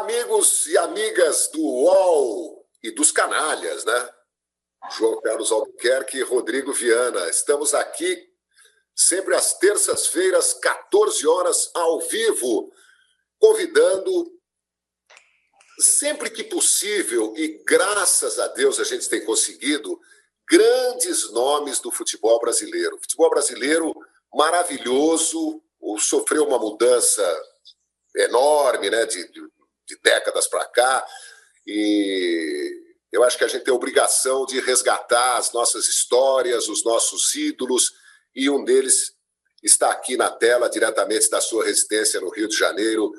amigos e amigas do UOL e dos canalhas, né? João Carlos Albuquerque e Rodrigo Viana. Estamos aqui sempre às terças-feiras, 14 horas, ao vivo, convidando sempre que possível, e graças a Deus a gente tem conseguido, grandes nomes do futebol brasileiro. Futebol brasileiro maravilhoso, sofreu uma mudança enorme, né, de, de, de décadas para cá, e eu acho que a gente tem a obrigação de resgatar as nossas histórias, os nossos ídolos, e um deles está aqui na tela, diretamente da sua residência no Rio de Janeiro,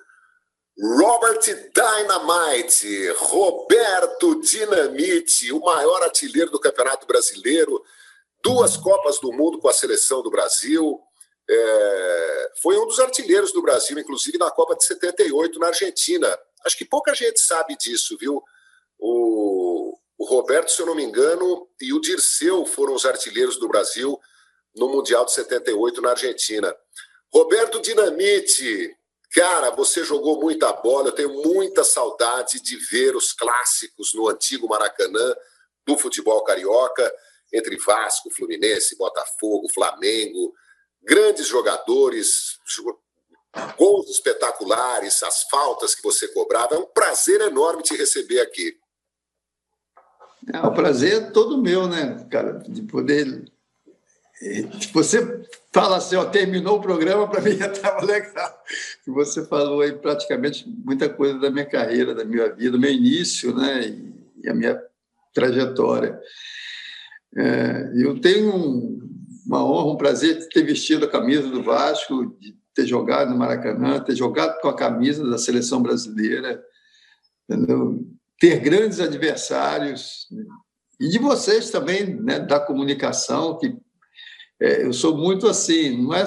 Robert Dynamite, Roberto Dinamite, o maior artilheiro do Campeonato Brasileiro, duas Copas do Mundo com a seleção do Brasil, é, foi um dos artilheiros do Brasil, inclusive na Copa de 78 na Argentina. Acho que pouca gente sabe disso, viu? O, o Roberto, se eu não me engano, e o Dirceu foram os artilheiros do Brasil no Mundial de 78 na Argentina. Roberto Dinamite, cara, você jogou muita bola, eu tenho muita saudade de ver os clássicos no antigo Maracanã do futebol carioca, entre Vasco, Fluminense, Botafogo, Flamengo, grandes jogadores, gols espetaculares, as faltas que você cobrava. É um prazer enorme te receber aqui. É, o prazer é todo meu, né, cara, de poder. Você fala assim, ó, terminou o programa, para mim já estava legal. Você falou aí praticamente muita coisa da minha carreira, da minha vida, do meu início, né, e a minha trajetória. É, eu tenho um, uma honra, um prazer de ter vestido a camisa do Vasco, de ter jogado no Maracanã, ter jogado com a camisa da seleção brasileira, entendeu? ter grandes adversários e de vocês também, né, da comunicação, que é, eu sou muito assim, não é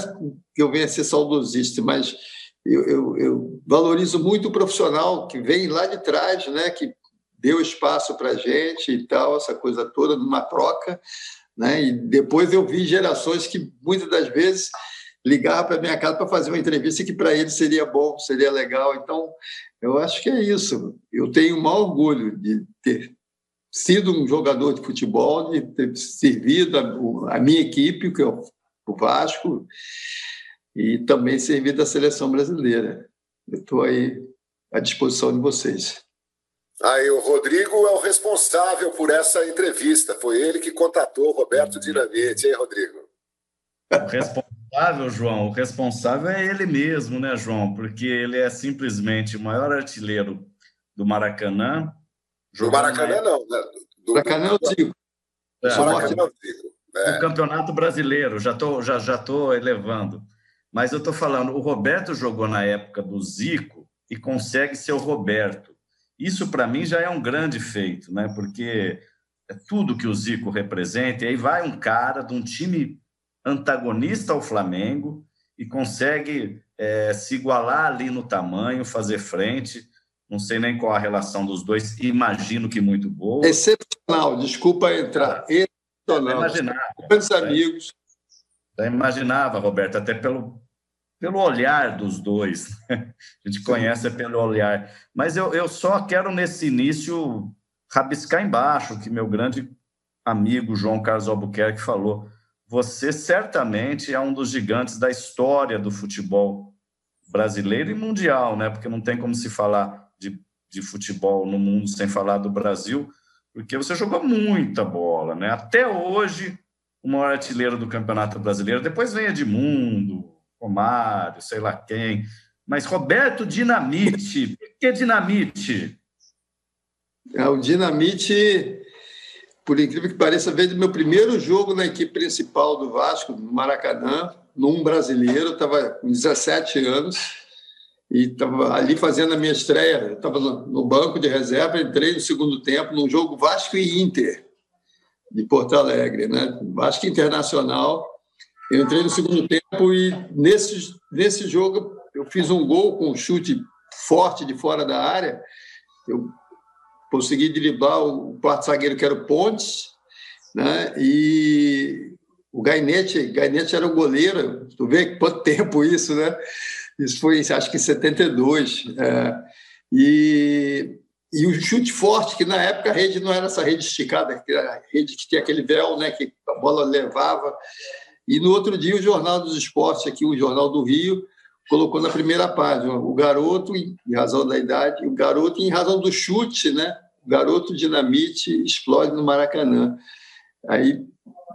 que eu venha ser saudosista, mas eu, eu, eu, valorizo muito o profissional que vem lá de trás, né, que deu espaço para a gente e tal, essa coisa toda, numa troca, né? E depois eu vi gerações que muitas das vezes ligavam para minha casa para fazer uma entrevista que para eles seria bom, seria legal. Então, eu acho que é isso. Eu tenho o maior orgulho de ter sido um jogador de futebol, de ter servido a, a minha equipe, que é o Vasco, e também servido a seleção brasileira. Eu estou aí à disposição de vocês. Aí o Rodrigo é o responsável por essa entrevista. Foi ele que contatou o Roberto Dinamite, hein, Rodrigo? O responsável, João, o responsável é ele mesmo, né, João? Porque ele é simplesmente o maior artilheiro do Maracanã. Do Maracanã, não, né? Do Maracanã é o Zico. É, Maracanã é o Zico. É. O Campeonato Brasileiro, já estou já, já tô elevando. Mas eu estou falando, o Roberto jogou na época do Zico e consegue ser o Roberto. Isso, para mim, já é um grande feito, né? porque é tudo que o Zico representa, e aí vai um cara de um time antagonista ao Flamengo e consegue é, se igualar ali no tamanho, fazer frente. Não sei nem qual a relação dos dois, imagino que muito boa. Excepcional, desculpa entrar. Excepcional. Imaginava. Grandes amigos. Já imaginava, Roberto, até pelo, pelo olhar dos dois. A gente conhece pelo olhar. Mas eu, eu só quero, nesse início, rabiscar embaixo que meu grande amigo João Carlos Albuquerque falou. Você certamente é um dos gigantes da história do futebol brasileiro e mundial, né? Porque não tem como se falar de, de futebol no mundo sem falar do Brasil, porque você jogou muita bola, né? Até hoje, o maior artilheiro do Campeonato Brasileiro. Depois vem Edmundo, Romário, sei lá quem. Mas Roberto Dinamite, por que Dinamite? É, o Dinamite, por incrível que pareça, veio do meu primeiro jogo na equipe principal do Vasco, no Maracanã, num brasileiro, estava com 17 anos e estava ali fazendo a minha estreia. Estava no banco de reserva, entrei no segundo tempo num jogo Vasco e Inter de Porto Alegre, né? Vasco Internacional eu entrei no segundo tempo e nesse, nesse jogo eu fiz um gol com um chute forte de fora da área. Eu consegui driblar o quarto zagueiro, que era o Pontes, né? e o Gainete, Gainete era o goleiro. Tu vê quanto tempo isso, né? Isso foi, acho que em 72. É, E, e o chute forte, que na época a rede não era essa rede esticada, a rede que tinha aquele véu, né, que a bola levava. E no outro dia, o Jornal dos Esportes, aqui, o Jornal do Rio, colocou na primeira página o garoto, em razão da idade, o garoto em razão do chute, né? O garoto dinamite explode no Maracanã. Aí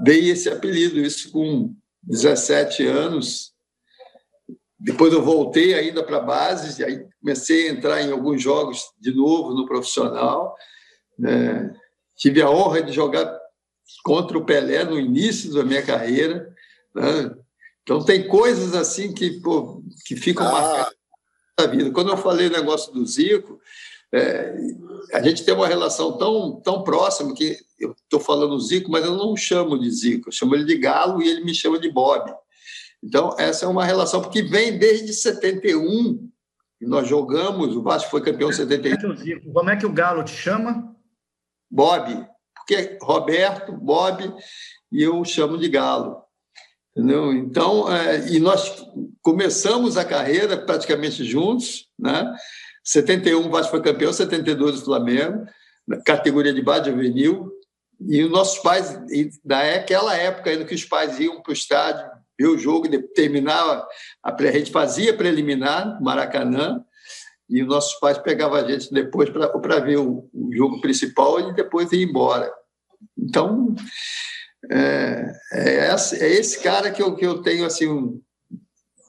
dei esse apelido, isso com 17 anos. Depois eu voltei ainda para a base, aí comecei a entrar em alguns jogos de novo no profissional. Né? Tive a honra de jogar contra o Pelé no início da minha carreira. Né? Então, tem coisas assim que, pô, que ficam ah. marcadas na vida. Quando eu falei o negócio do Zico, é, a gente tem uma relação tão, tão próxima que eu estou falando Zico, mas eu não chamo de Zico, eu chamo ele de Galo e ele me chama de Bob. Então, essa é uma relação que vem desde 71, e nós jogamos, o Vasco foi campeão em 71. Como é que o Galo te chama? Bob, porque Roberto, Bob, e eu chamo de Galo. Entendeu? Então, é, e nós começamos a carreira praticamente juntos, né? 71 o Vasco foi campeão, 72 o Flamengo, na categoria de base juvenil, e os nossos pais, naquela época ainda que os pais iam para o estádio ver o jogo, terminava, a, gente fazia preliminar, Maracanã, e os nossos pais pegavam a gente depois para ver o, jogo principal e depois ir embora. Então, é, é, é, esse cara que eu, que eu tenho assim, um,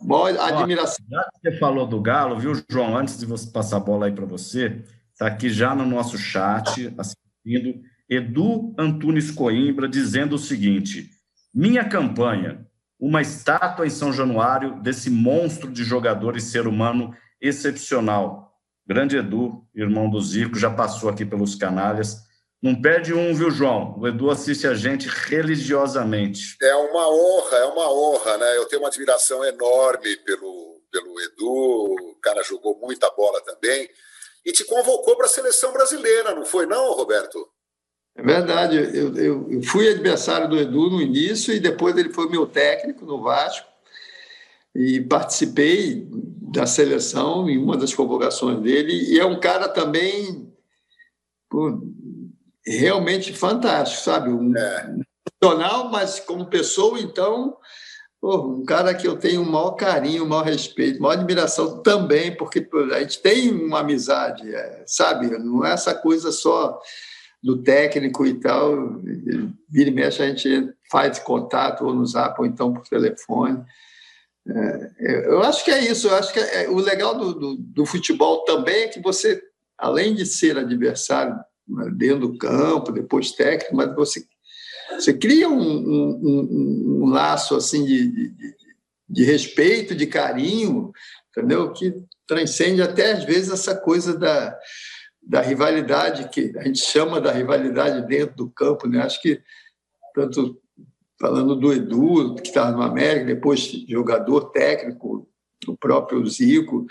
maior admiração. Já que você falou do Galo, viu, João? Antes de você passar a bola aí para você, está aqui já no nosso chat, assistindo, Edu Antunes Coimbra dizendo o seguinte: minha campanha, uma estátua em São Januário desse monstro de jogador e ser humano excepcional. Grande Edu, irmão do Zico, já passou aqui pelos canalhas. Não perde um, viu, João? O Edu assiste a gente religiosamente. É uma honra, é uma honra, né? Eu tenho uma admiração enorme pelo, pelo Edu, o cara jogou muita bola também. E te convocou para a seleção brasileira, não foi, não, Roberto? É verdade. Eu, eu, eu fui adversário do Edu no início e depois ele foi meu técnico no Vasco e participei da seleção em uma das convocações dele. E é um cara também pô, realmente fantástico, sabe? Um é. profissional, mas como pessoa, então, pô, um cara que eu tenho o maior carinho, o maior respeito, a maior admiração também, porque a gente tem uma amizade, é, sabe? Não é essa coisa só do técnico e tal. Vira e mexe, a gente faz contato ou no zap ou então por telefone. É, eu acho que é isso. Eu acho que é, o legal do, do, do futebol também é que você, além de ser adversário dentro do campo, depois técnico, mas você, você cria um, um, um, um laço assim de, de, de, respeito, de carinho, entendeu? Que transcende até às vezes essa coisa da, da rivalidade que a gente chama da rivalidade dentro do campo, né? Acho que tanto falando do Edu, que estava no América, depois jogador técnico, o próprio Zico,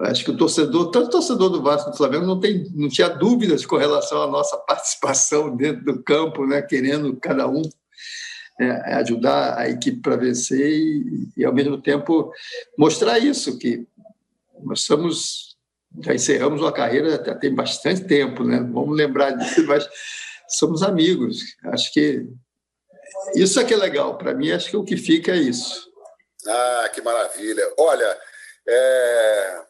Acho que o torcedor, tanto o torcedor do Vasco do Flamengo, não, tem, não tinha dúvidas com relação à nossa participação dentro do campo, né? querendo cada um é, ajudar a equipe para vencer e, e, ao mesmo tempo, mostrar isso, que nós somos, já encerramos uma carreira já tem bastante tempo, né? vamos lembrar disso, mas somos amigos. Acho que isso é que é legal. Para mim, acho que o que fica é isso. Ah, que maravilha. Olha, é,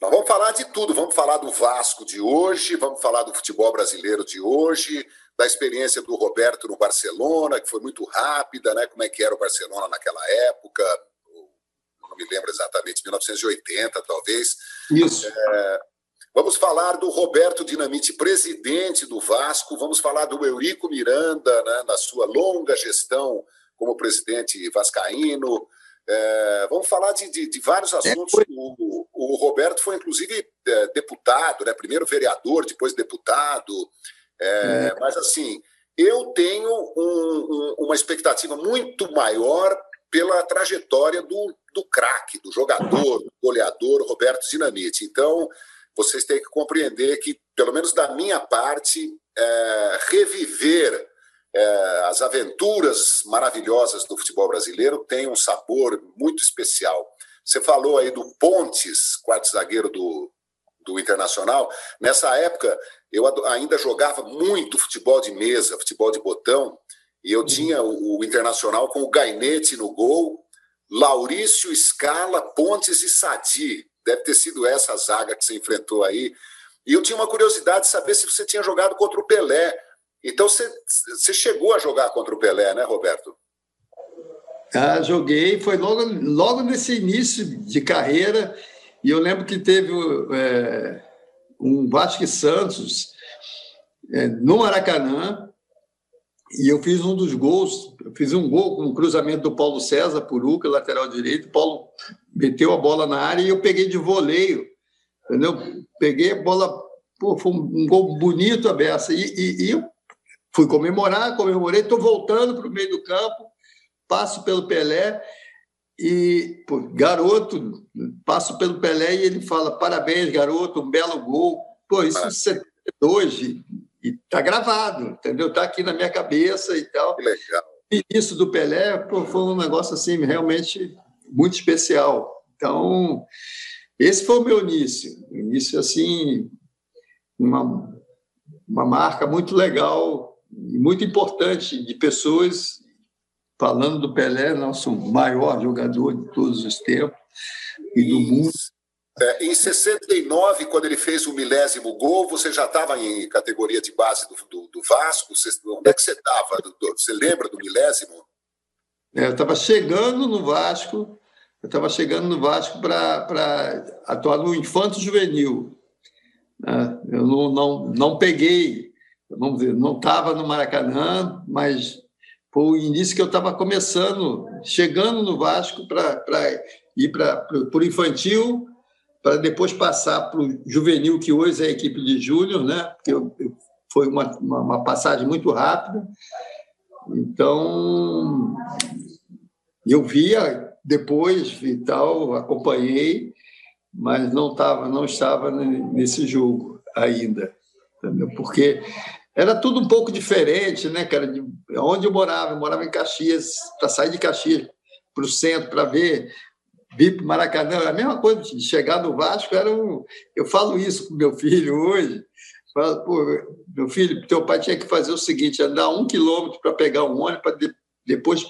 nós vamos falar de tudo, vamos falar do Vasco de hoje, vamos falar do futebol brasileiro de hoje, da experiência do Roberto no Barcelona, que foi muito rápida, né? Como é que era o Barcelona naquela época? Não me lembro exatamente, 1980, talvez. Isso. É, vamos falar do Roberto Dinamite, presidente do Vasco. Vamos falar do Eurico Miranda, né, na sua longa gestão como presidente vascaíno. É, vamos falar de, de, de vários é, assuntos. É, o, o, Roberto foi, inclusive, é, deputado, né? primeiro vereador, depois deputado. É, mas, assim, eu tenho um, um, uma expectativa muito maior pela trajetória do, do craque, do jogador, do goleador Roberto Dinamite. Então, vocês têm que compreender que, pelo menos da minha parte, é, reviver é, as aventuras maravilhosas do futebol brasileiro têm um sabor muito especial. Você falou aí do Pontes, quarto zagueiro do, do Internacional. Nessa época, eu ainda jogava muito futebol de mesa, futebol de botão, e eu tinha o, o Internacional com o Gainete no gol, Laurício, Scala, Pontes e Sadi. Deve ter sido essa zaga que você enfrentou aí. E eu tinha uma curiosidade de saber se você tinha jogado contra o Pelé. Então você, chegou a jogar contra o Pelé, né, Roberto? Ah, joguei, foi logo, logo nesse início de carreira, e eu lembro que teve é, um Vasco Santos é, no Maracanã, e eu fiz um dos gols, eu fiz um gol com o cruzamento do Paulo César, Puruca, lateral direito, o Paulo meteu a bola na área e eu peguei de voleio, entendeu? Peguei a bola, pô, foi um, gol bonito a beça, e, e, e fui comemorar, comemorei, estou voltando para o meio do campo, passo pelo Pelé, e, pô, garoto, passo pelo Pelé e ele fala: parabéns, garoto, um belo gol. Pô, isso é 72 e tá gravado, entendeu? Tá aqui na minha cabeça e tal. Que legal. E isso do Pelé pô, foi um negócio assim realmente muito especial. Então, esse foi o meu início. Início assim, uma, uma marca muito legal muito importante de pessoas falando do Pelé, nosso maior jogador de todos os tempos e do mundo. É, em 69, quando ele fez o milésimo gol, você já estava em categoria de base do, do, do Vasco? Você, onde é que você estava? Você lembra do milésimo? É, eu estava chegando no Vasco, eu estava chegando no Vasco para atuar no Infanto Juvenil. Né? Eu não, não, não peguei, vamos dizer, não estava no Maracanã, mas foi o início que eu estava começando, chegando no Vasco para ir para o infantil, para depois passar para o juvenil, que hoje é a equipe de júnior, né? Porque eu, eu, foi uma, uma, uma, passagem muito rápida. Então, eu via depois e tal, acompanhei, mas não, tava, não estava nesse jogo ainda, entendeu? Porque era tudo um pouco diferente, né, cara? De onde eu morava, eu morava em Caxias, para sair de Caxias para o centro para ver, vir para Maracanã, a mesma coisa de chegar no Vasco era um. Eu falo isso com meu filho hoje. Falo, meu filho, teu pai tinha que fazer o seguinte: andar um quilômetro para pegar um ônibus, para de, depois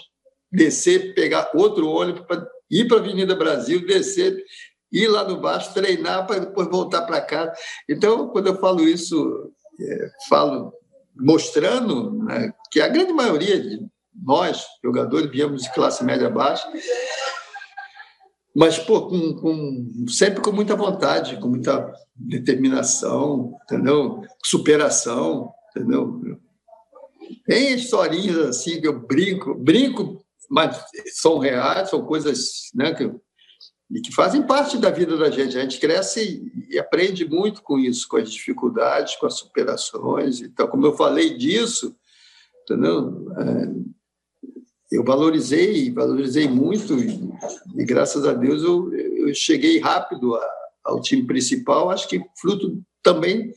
descer, pegar outro ônibus, para ir para a Avenida Brasil, descer, ir lá no Vasco, treinar para depois voltar para casa. Então, quando eu falo isso, é, falo mostrando né, que a grande maioria de nós, jogadores, viemos de classe média baixa, mas pô, com, com, sempre com muita vontade, com muita determinação, entendeu? Superação, entendeu? Tem historinhas assim que eu brinco, brinco, mas são reais, são coisas né, que eu e que fazem parte da vida da gente. A gente cresce e aprende muito com isso, com as dificuldades, com as superações. Então, como eu falei disso, entendeu? É, eu valorizei, valorizei muito e, graças a Deus eu, eu cheguei rápido a, ao time principal. Acho que fruto também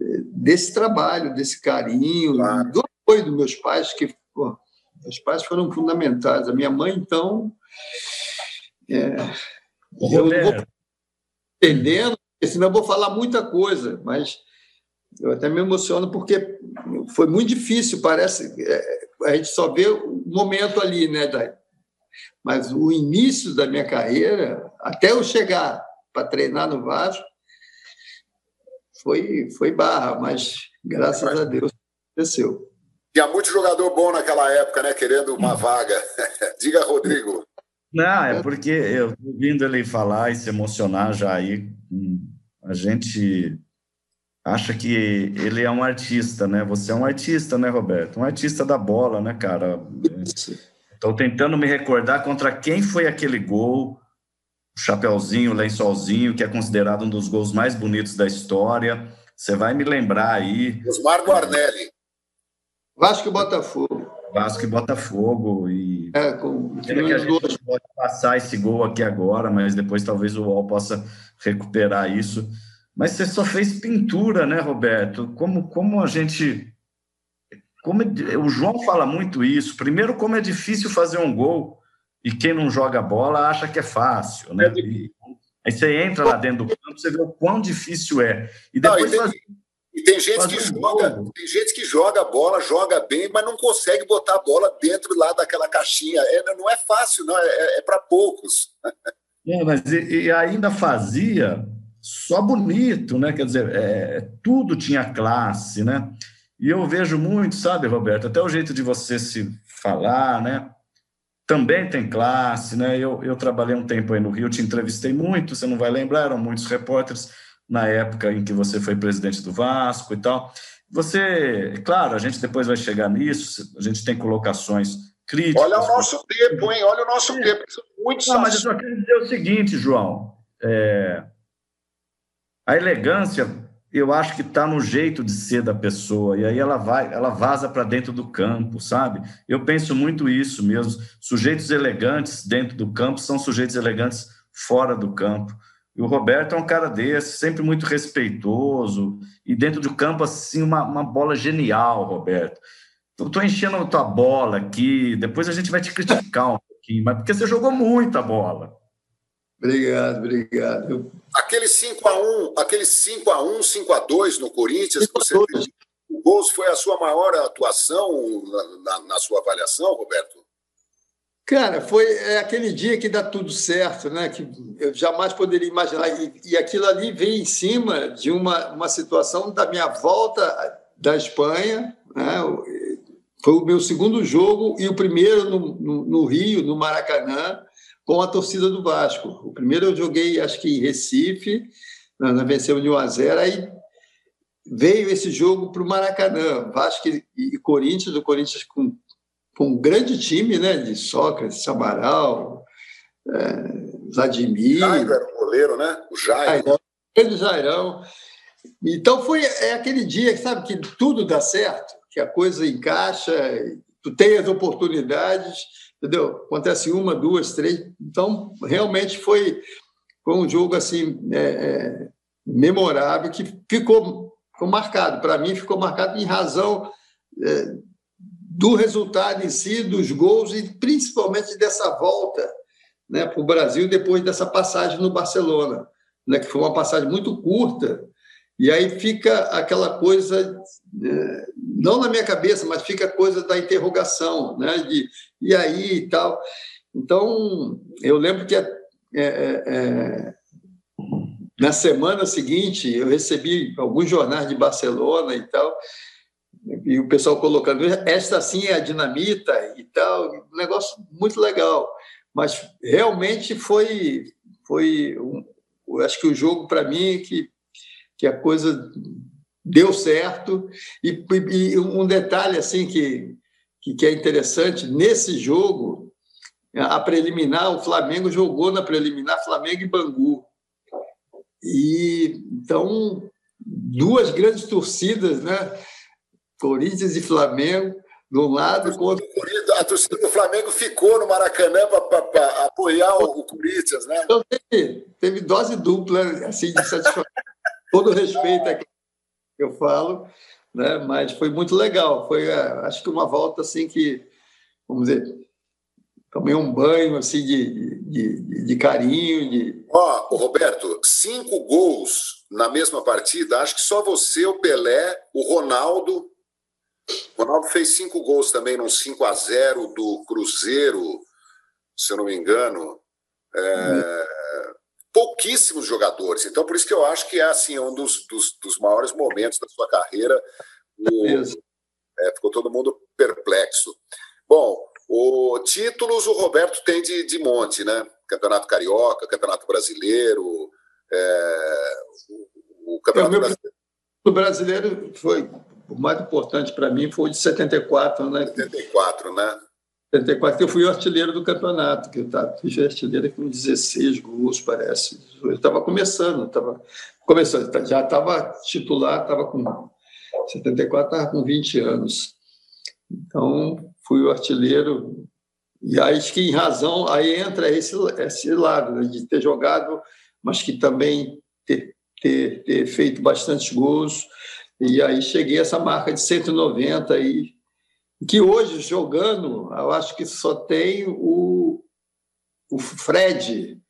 é, desse trabalho, desse carinho, claro. do apoio dos meus pais, que pô, meus pais foram fundamentais. A minha mãe, então, é, eu não vou entendendo, senão eu vou falar muita coisa, mas eu até me emociono porque foi muito difícil, parece. É, a gente só vê o momento ali, né, Dai? Mas o início da minha carreira, até eu chegar para treinar no Vasco, foi, foi barra, mas graças a Deus aconteceu. Tinha muito jogador bom naquela época, né? Querendo uma vaga. Diga, Rodrigo. Não, é porque eu ouvindo ele falar e se emocionar já aí, a gente acha que ele é um artista, né? Você é um artista, né, Roberto? Um artista da bola, né, cara? Estou tentando me recordar contra quem foi aquele gol, o Chapeuzinho, o Lençolzinho, que é considerado um dos gols mais bonitos da história. Você vai me lembrar aí. Osmar Guarnelli. Vasco e Botafogo. Vasco e Botafogo. E é, com, que a gente pode passar esse gol aqui agora, mas depois talvez o UOL possa recuperar isso. Mas você só fez pintura, né, Roberto? Como, como a gente. Como é, o João fala muito isso. Primeiro, como é difícil fazer um gol e quem não joga bola acha que é fácil, né? E Aí você entra lá dentro do campo, você vê o quão difícil é. E depois Não, e tem, e tem gente que joga, tem gente que joga a bola, joga bem, mas não consegue botar a bola dentro lá daquela caixinha. É, não é fácil, não, é, é, é para poucos. É, mas e, e, ainda fazia só bonito, né? Quer dizer, é, tudo tinha classe, né? E eu vejo muito, sabe, Roberto, até o jeito de você se falar, né? Também tem classe, né? Eu, eu trabalhei um tempo aí no Rio, te entrevistei muito, você não vai lembrar, eram muitos repórteres na época em que você foi presidente do Vasco e tal. Você, claro, a gente depois vai chegar nisso, a gente tem colocações críticas. Olha o nosso tempo, hein? Olha o nosso é. tempo. Muitos Não, mas eu só quero dizer o seguinte, João. É... A elegância, eu acho que está no jeito de ser da pessoa, e aí ela vai, ela vaza para dentro do campo, sabe? Eu penso muito isso mesmo. Sujeitos elegantes dentro do campo são sujeitos elegantes fora do campo. E o Roberto é um cara desse, sempre muito respeitoso, e dentro do campo, assim, uma, uma bola genial, Roberto. Estou enchendo a tua bola aqui, depois a gente vai te criticar um pouquinho, mas porque você jogou muita bola. Obrigado, obrigado. Aquele 5x1, aquele 5x1, 5x2 no Corinthians, que você o Gols foi a sua maior atuação na, na, na sua avaliação, Roberto? Cara, foi é aquele dia que dá tudo certo, né? Que eu jamais poderia imaginar. E, e aquilo ali veio em cima de uma, uma situação da minha volta da Espanha, né? Foi o meu segundo jogo e o primeiro no, no, no Rio, no Maracanã, com a torcida do Vasco. O primeiro eu joguei, acho que em Recife, na, vencemos de 1 a 0 aí veio esse jogo para o Maracanã, Vasco e Corinthians, o Corinthians com com um grande time, né? De Sócrates, Samaral, é, Vladimir. Jairo era o goleiro, né? O Jairo. Jairão, grande Jairão. Então foi é aquele dia, sabe, que tudo dá certo, que a coisa encaixa, tu tem as oportunidades, entendeu? Acontece uma, duas, três. Então, realmente foi, foi um jogo assim é, é, memorável que ficou, ficou marcado. Para mim, ficou marcado em razão é, do resultado em si, dos gols e principalmente dessa volta né, para o Brasil depois dessa passagem no Barcelona, né, que foi uma passagem muito curta. E aí fica aquela coisa, é, não na minha cabeça, mas fica a coisa da interrogação, né, de e aí e tal. Então, eu lembro que é, é, é, na semana seguinte eu recebi alguns jornais de Barcelona e tal, e o pessoal colocando, esta sim é a dinamita e tal, um negócio muito legal. Mas realmente foi, foi um, acho que o jogo para mim que, que a coisa deu certo. E, e um detalhe assim que, que, que é interessante, nesse jogo, a preliminar, o Flamengo jogou na preliminar Flamengo e Bangu. E então duas grandes torcidas, né? Corinthians e Flamengo, de um lado contra. A torcida do Flamengo ficou no Maracanã para apoiar o, Corinthians, né? Então teve, teve dose dupla, assim, de satisfação. Todo respeito aqui que eu falo, né? mas foi muito legal. Foi, é, acho que uma volta assim que, vamos dizer, tomei um banho assim de, de, de carinho. De... Ó, oh, Roberto, cinco gols na mesma partida, acho que só você, o Pelé, o Ronaldo o Ronaldo fez cinco gols também num 5 a 0 do Cruzeiro, se eu não me engano. É, pouquíssimos jogadores. Então, por isso que eu acho que é assim, um dos, dos, dos maiores momentos da sua carreira. O, é, ficou todo mundo perplexo. Bom, o títulos o Roberto tem de, de monte, né? Campeonato Carioca, Campeonato Brasileiro, é, o, o Campeonato é, o Brasileiro. O brasileiro foi o mais importante para mim foi o de 74, né? 74, né? 74, que eu fui artilheiro do campeonato, que eu tava, fui artilheiro com 16 gols, parece. Eu estava começando, estava começando, já estava titular, estava com 74, estava com 20 anos. Então, fui o artilheiro. E acho que em razão, aí entra esse, esse lado, né, de ter jogado, mas que também ter, ter, ter feito bastante gols e aí cheguei a essa marca de 190 e que hoje jogando, eu acho que só tem o, o Fred,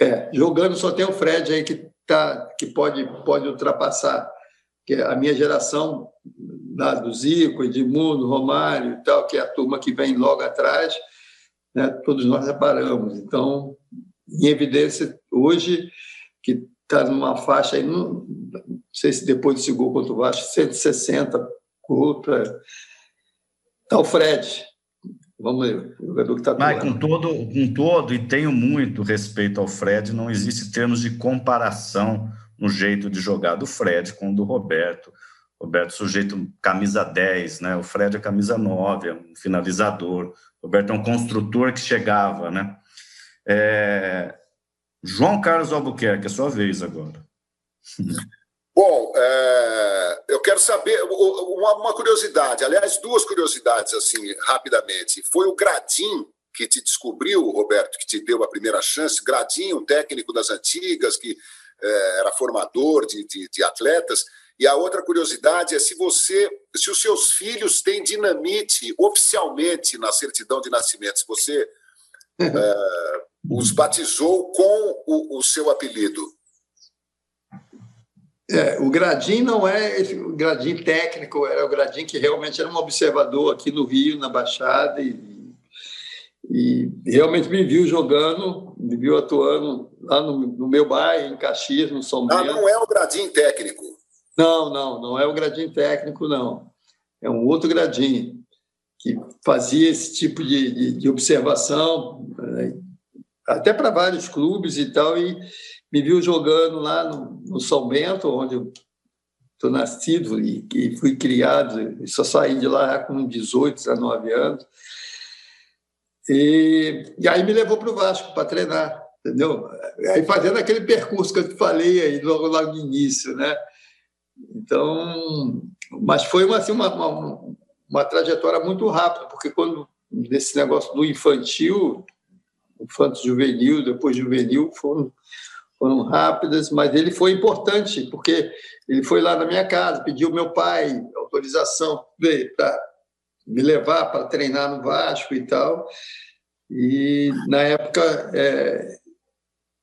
É, jogando só tem o Fred aí que, tá, que pode, pode ultrapassar. Que é a minha geração, lá do Zico, Edmundo, Romário e tal, que é a turma que vem logo atrás, né, todos nós reparamos. Então, em evidência, hoje, que está numa faixa aí, não, não, sei se depois desse gol contra o Vasco, 160 gol Está o Fred. Vamos ver, o jogador que está Mas com todo, com todo, e tenho muito respeito ao Fred, não existe termos de comparação no jeito de jogar do Fred com o do Roberto. Roberto, sujeito camisa 10, né? O Fred é camisa 9, é um finalizador. O Roberto é um construtor que chegava, né? É... João Carlos Albuquerque, é sua vez agora. Bom, é, eu quero saber uma, uma, curiosidade, aliás, duas curiosidades, assim, rapidamente. Foi o Gradim que te descobriu, Roberto, que te deu a primeira chance? Gradim, um técnico das antigas, que é, era formador de, de, de, atletas. E a outra curiosidade é se você, se os seus filhos têm dinamite oficialmente na certidão de nascimento, se você é, os batizou com o, o seu apelido. É, o Gradim não é esse, o Gradim técnico, era o Gradim que realmente era um observador aqui no Rio, na Baixada, e, e realmente me viu jogando, me viu atuando lá no, no meu bairro, em Caxias, no São Bento. Ah, não é o Gradim técnico? Não, não, não é o Gradim técnico, não. É um outro Gradim que fazia esse tipo de, de, de observação, né, até para vários clubes e tal, e me viu jogando lá no, no São Bento, onde eu estou nascido e, e, fui criado, e só saí de lá com 18, 19 anos. E, e aí me levou para o Vasco para treinar, entendeu? Aí fazendo aquele percurso que eu te falei aí logo lá no início, né? Então, mas foi uma, assim, uma, uma, uma trajetória muito rápida, porque quando nesse negócio do infantil, infanto juvenil, depois juvenil, foram foram rápidas, mas ele foi importante, porque ele foi lá na minha casa, pediu meu pai autorização para me levar para treinar no Vasco e tal. E, na época, é,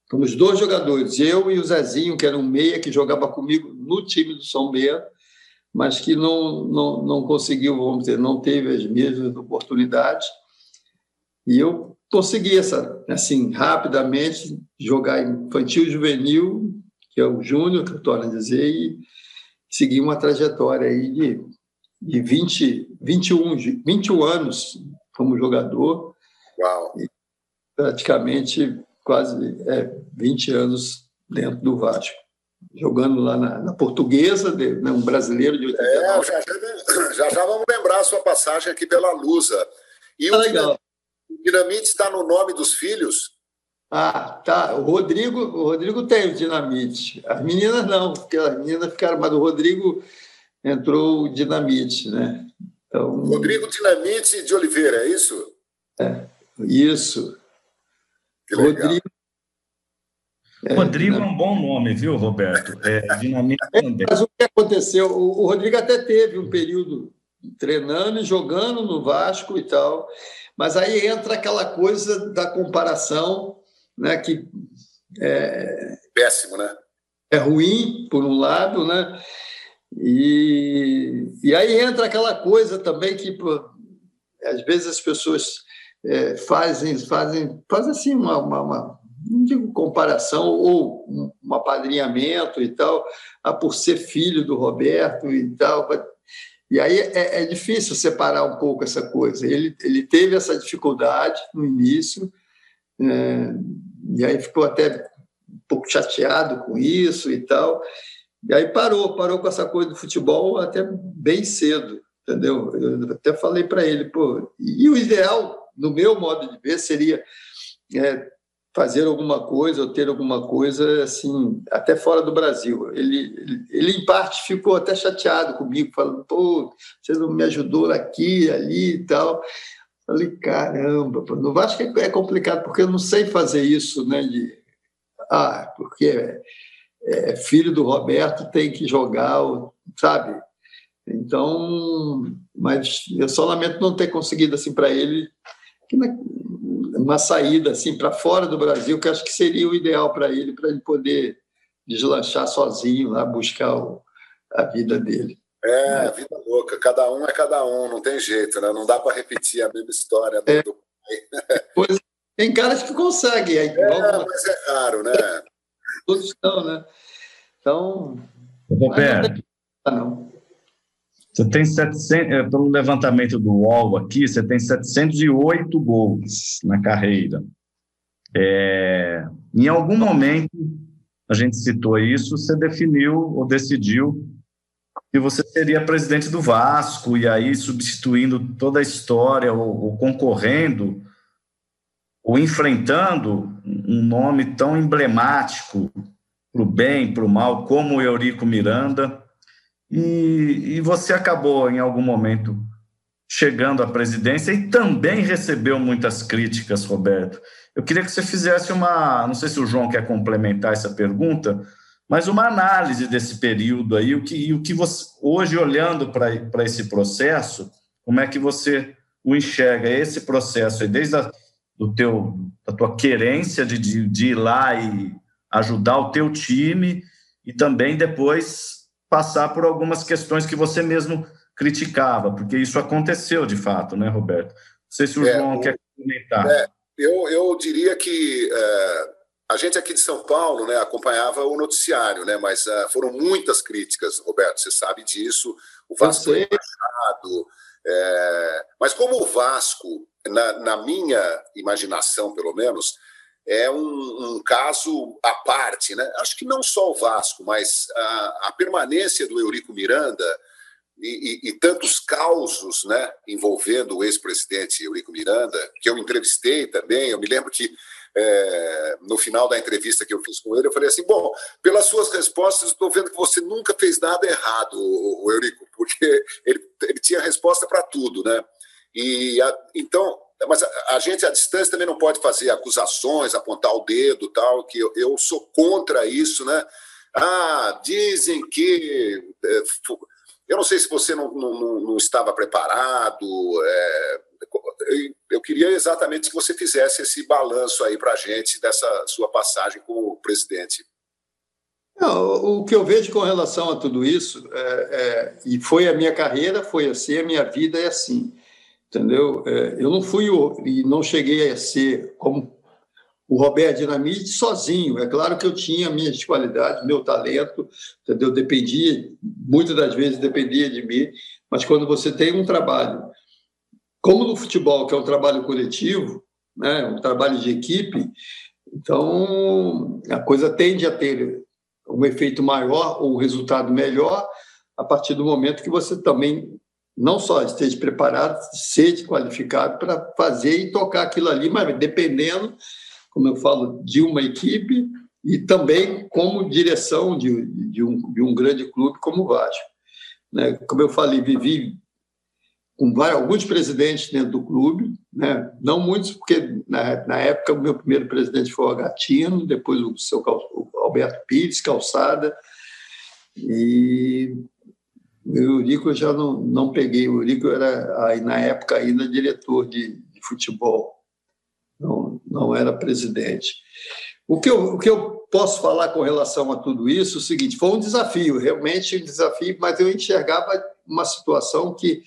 fomos dois jogadores, eu e o Zezinho, que era um meia que jogava comigo no time do São Bento, mas que não, não, não conseguiu, vamos dizer, não teve as mesmas oportunidades. E eu consegui essa, assim, rapidamente jogar infantil juvenil, que é o júnior, que eu estou a dizer, e seguir uma trajetória aí de, de 20, 21, 21 anos como jogador. Uau! E praticamente quase é, 20 anos dentro do Vasco. Jogando lá na, na Portuguesa, de, né, um brasileiro de 89. É, já, já, já, já vamos lembrar a sua passagem aqui pela Lusa. E ah, o. Dinamite está no nome dos filhos? Ah, tá. O Rodrigo, o Rodrigo tem o dinamite. As meninas não, porque as meninas ficaram, mas o Rodrigo entrou o dinamite, né? Então, Rodrigo Dinamite de Oliveira, é isso? É, isso. Que Rodrigo. É, Rodrigo é um bom nome, viu, Roberto? É, dinamite é, também. Mas o que aconteceu? O, o Rodrigo até teve um período treinando e jogando no Vasco e tal. Mas aí entra aquela coisa da comparação, né, que é péssimo, né? É ruim por um lado, né? E, e aí entra aquela coisa também que pô, às vezes as pessoas é, fazem fazem fazem assim uma, uma, uma, não digo comparação ou um apadrinhamento e tal, a por ser filho do Roberto e tal, e aí é, é, difícil separar um pouco essa coisa. Ele, ele teve essa dificuldade no início, é, e aí ficou até um pouco chateado com isso e tal. E aí parou, parou com essa coisa do futebol até bem cedo, entendeu? Eu até falei para ele, pô, e o ideal, no meu modo de ver, seria é, fazer alguma coisa ou ter alguma coisa assim, até fora do Brasil. Ele, ele, ele, em parte, ficou até chateado comigo, falando: pô, você não me ajudou aqui, ali e tal. Falei: caramba, no Vasco é, é complicado, porque eu não sei fazer isso, né? De, ah, porque é, é filho do Roberto, tem que jogar, sabe? Então, mas eu só lamento não ter conseguido assim para ele que uma saída assim para fora do Brasil, que acho que seria o ideal para ele, para ele poder deslanchar sozinho lá, buscar o, a vida dele. É, né? vida louca. Cada um é cada um, não tem jeito, né? Não dá para repetir a mesma história do, é. do Pois, tem caras que conseguem. Aí, é, logo... mas é raro, né? Todos estão, né? Então. Roberto. Não, não. Você tem 700, eh, pelo levantamento do UOL aqui, você tem 708 gols na carreira. É, em algum momento, a gente citou isso, você definiu ou decidiu que você seria presidente do Vasco, e aí substituindo toda a história, ou, ou concorrendo, ou enfrentando um nome tão emblemático para o bem, para o mal, como o Eurico Miranda, e, e você acabou, em algum momento, chegando à presidência e também recebeu muitas críticas, Roberto. Eu queria que você fizesse uma. Não sei se o João quer complementar essa pergunta, mas uma análise desse período aí, o que, o que você, hoje, olhando para esse processo, como é que você o enxerga, esse processo aí, desde a do teu, da tua querência de, de, de ir lá e ajudar o teu time e também depois passar por algumas questões que você mesmo criticava, porque isso aconteceu de fato, né, Roberto? Não sei se o é, João o, quer comentar. É, eu, eu diria que é, a gente aqui de São Paulo né, acompanhava o noticiário, né, mas é, foram muitas críticas, Roberto, você sabe disso. O Vasco foi embaixado. É, mas como o Vasco, na, na minha imaginação, pelo menos, é um, um, caso à parte, né? Acho que não só o Vasco, mas a, a permanência do Eurico Miranda e, e, e, tantos causos, né, envolvendo o ex-presidente Eurico Miranda, que eu entrevistei também. Eu me lembro que é, no final da entrevista que eu fiz com ele, eu falei assim: bom, pelas suas respostas, estou vendo que você nunca fez nada errado, o, Eurico, porque ele, ele tinha resposta para tudo, né? E a, então mas a, gente à distância também não pode fazer acusações, apontar o dedo, tal, que eu, eu sou contra isso, né? Ah, dizem que é, eu não sei se você não, não, não estava preparado. É, eu queria exatamente que você fizesse esse balanço aí para a gente dessa sua passagem como presidente. Não, o que eu vejo com relação a tudo isso, é, é, e foi a minha carreira, foi assim, a minha vida é assim entendeu? É, eu não fui e não cheguei a ser como o Roberto Dinamite sozinho. É claro que eu tinha minhas qualidades, meu talento, entendeu? Dependia, muitas das vezes dependia de mim, mas quando você tem um trabalho, como no futebol, que é um trabalho coletivo, né, um trabalho de equipe, então a coisa tende a ter um efeito maior ou um resultado melhor a partir do momento que você também não só esteja preparado, seja qualificado para fazer e tocar aquilo ali, mas dependendo, como eu falo, de uma equipe e também como direção de, de, um, de um grande clube como o Vasco. Né? Como eu falei, vivi com vários, alguns presidentes dentro do clube, né? não muitos, porque na, na época o meu primeiro presidente foi o Agatino, depois o seu o Alberto Pires, Calçada, e o Eurico eu já não, não peguei. O Eurico era, na época, ainda diretor de, de futebol, não, não era presidente. O que, eu, o que eu posso falar com relação a tudo isso é o seguinte: foi um desafio, realmente um desafio, mas eu enxergava uma situação que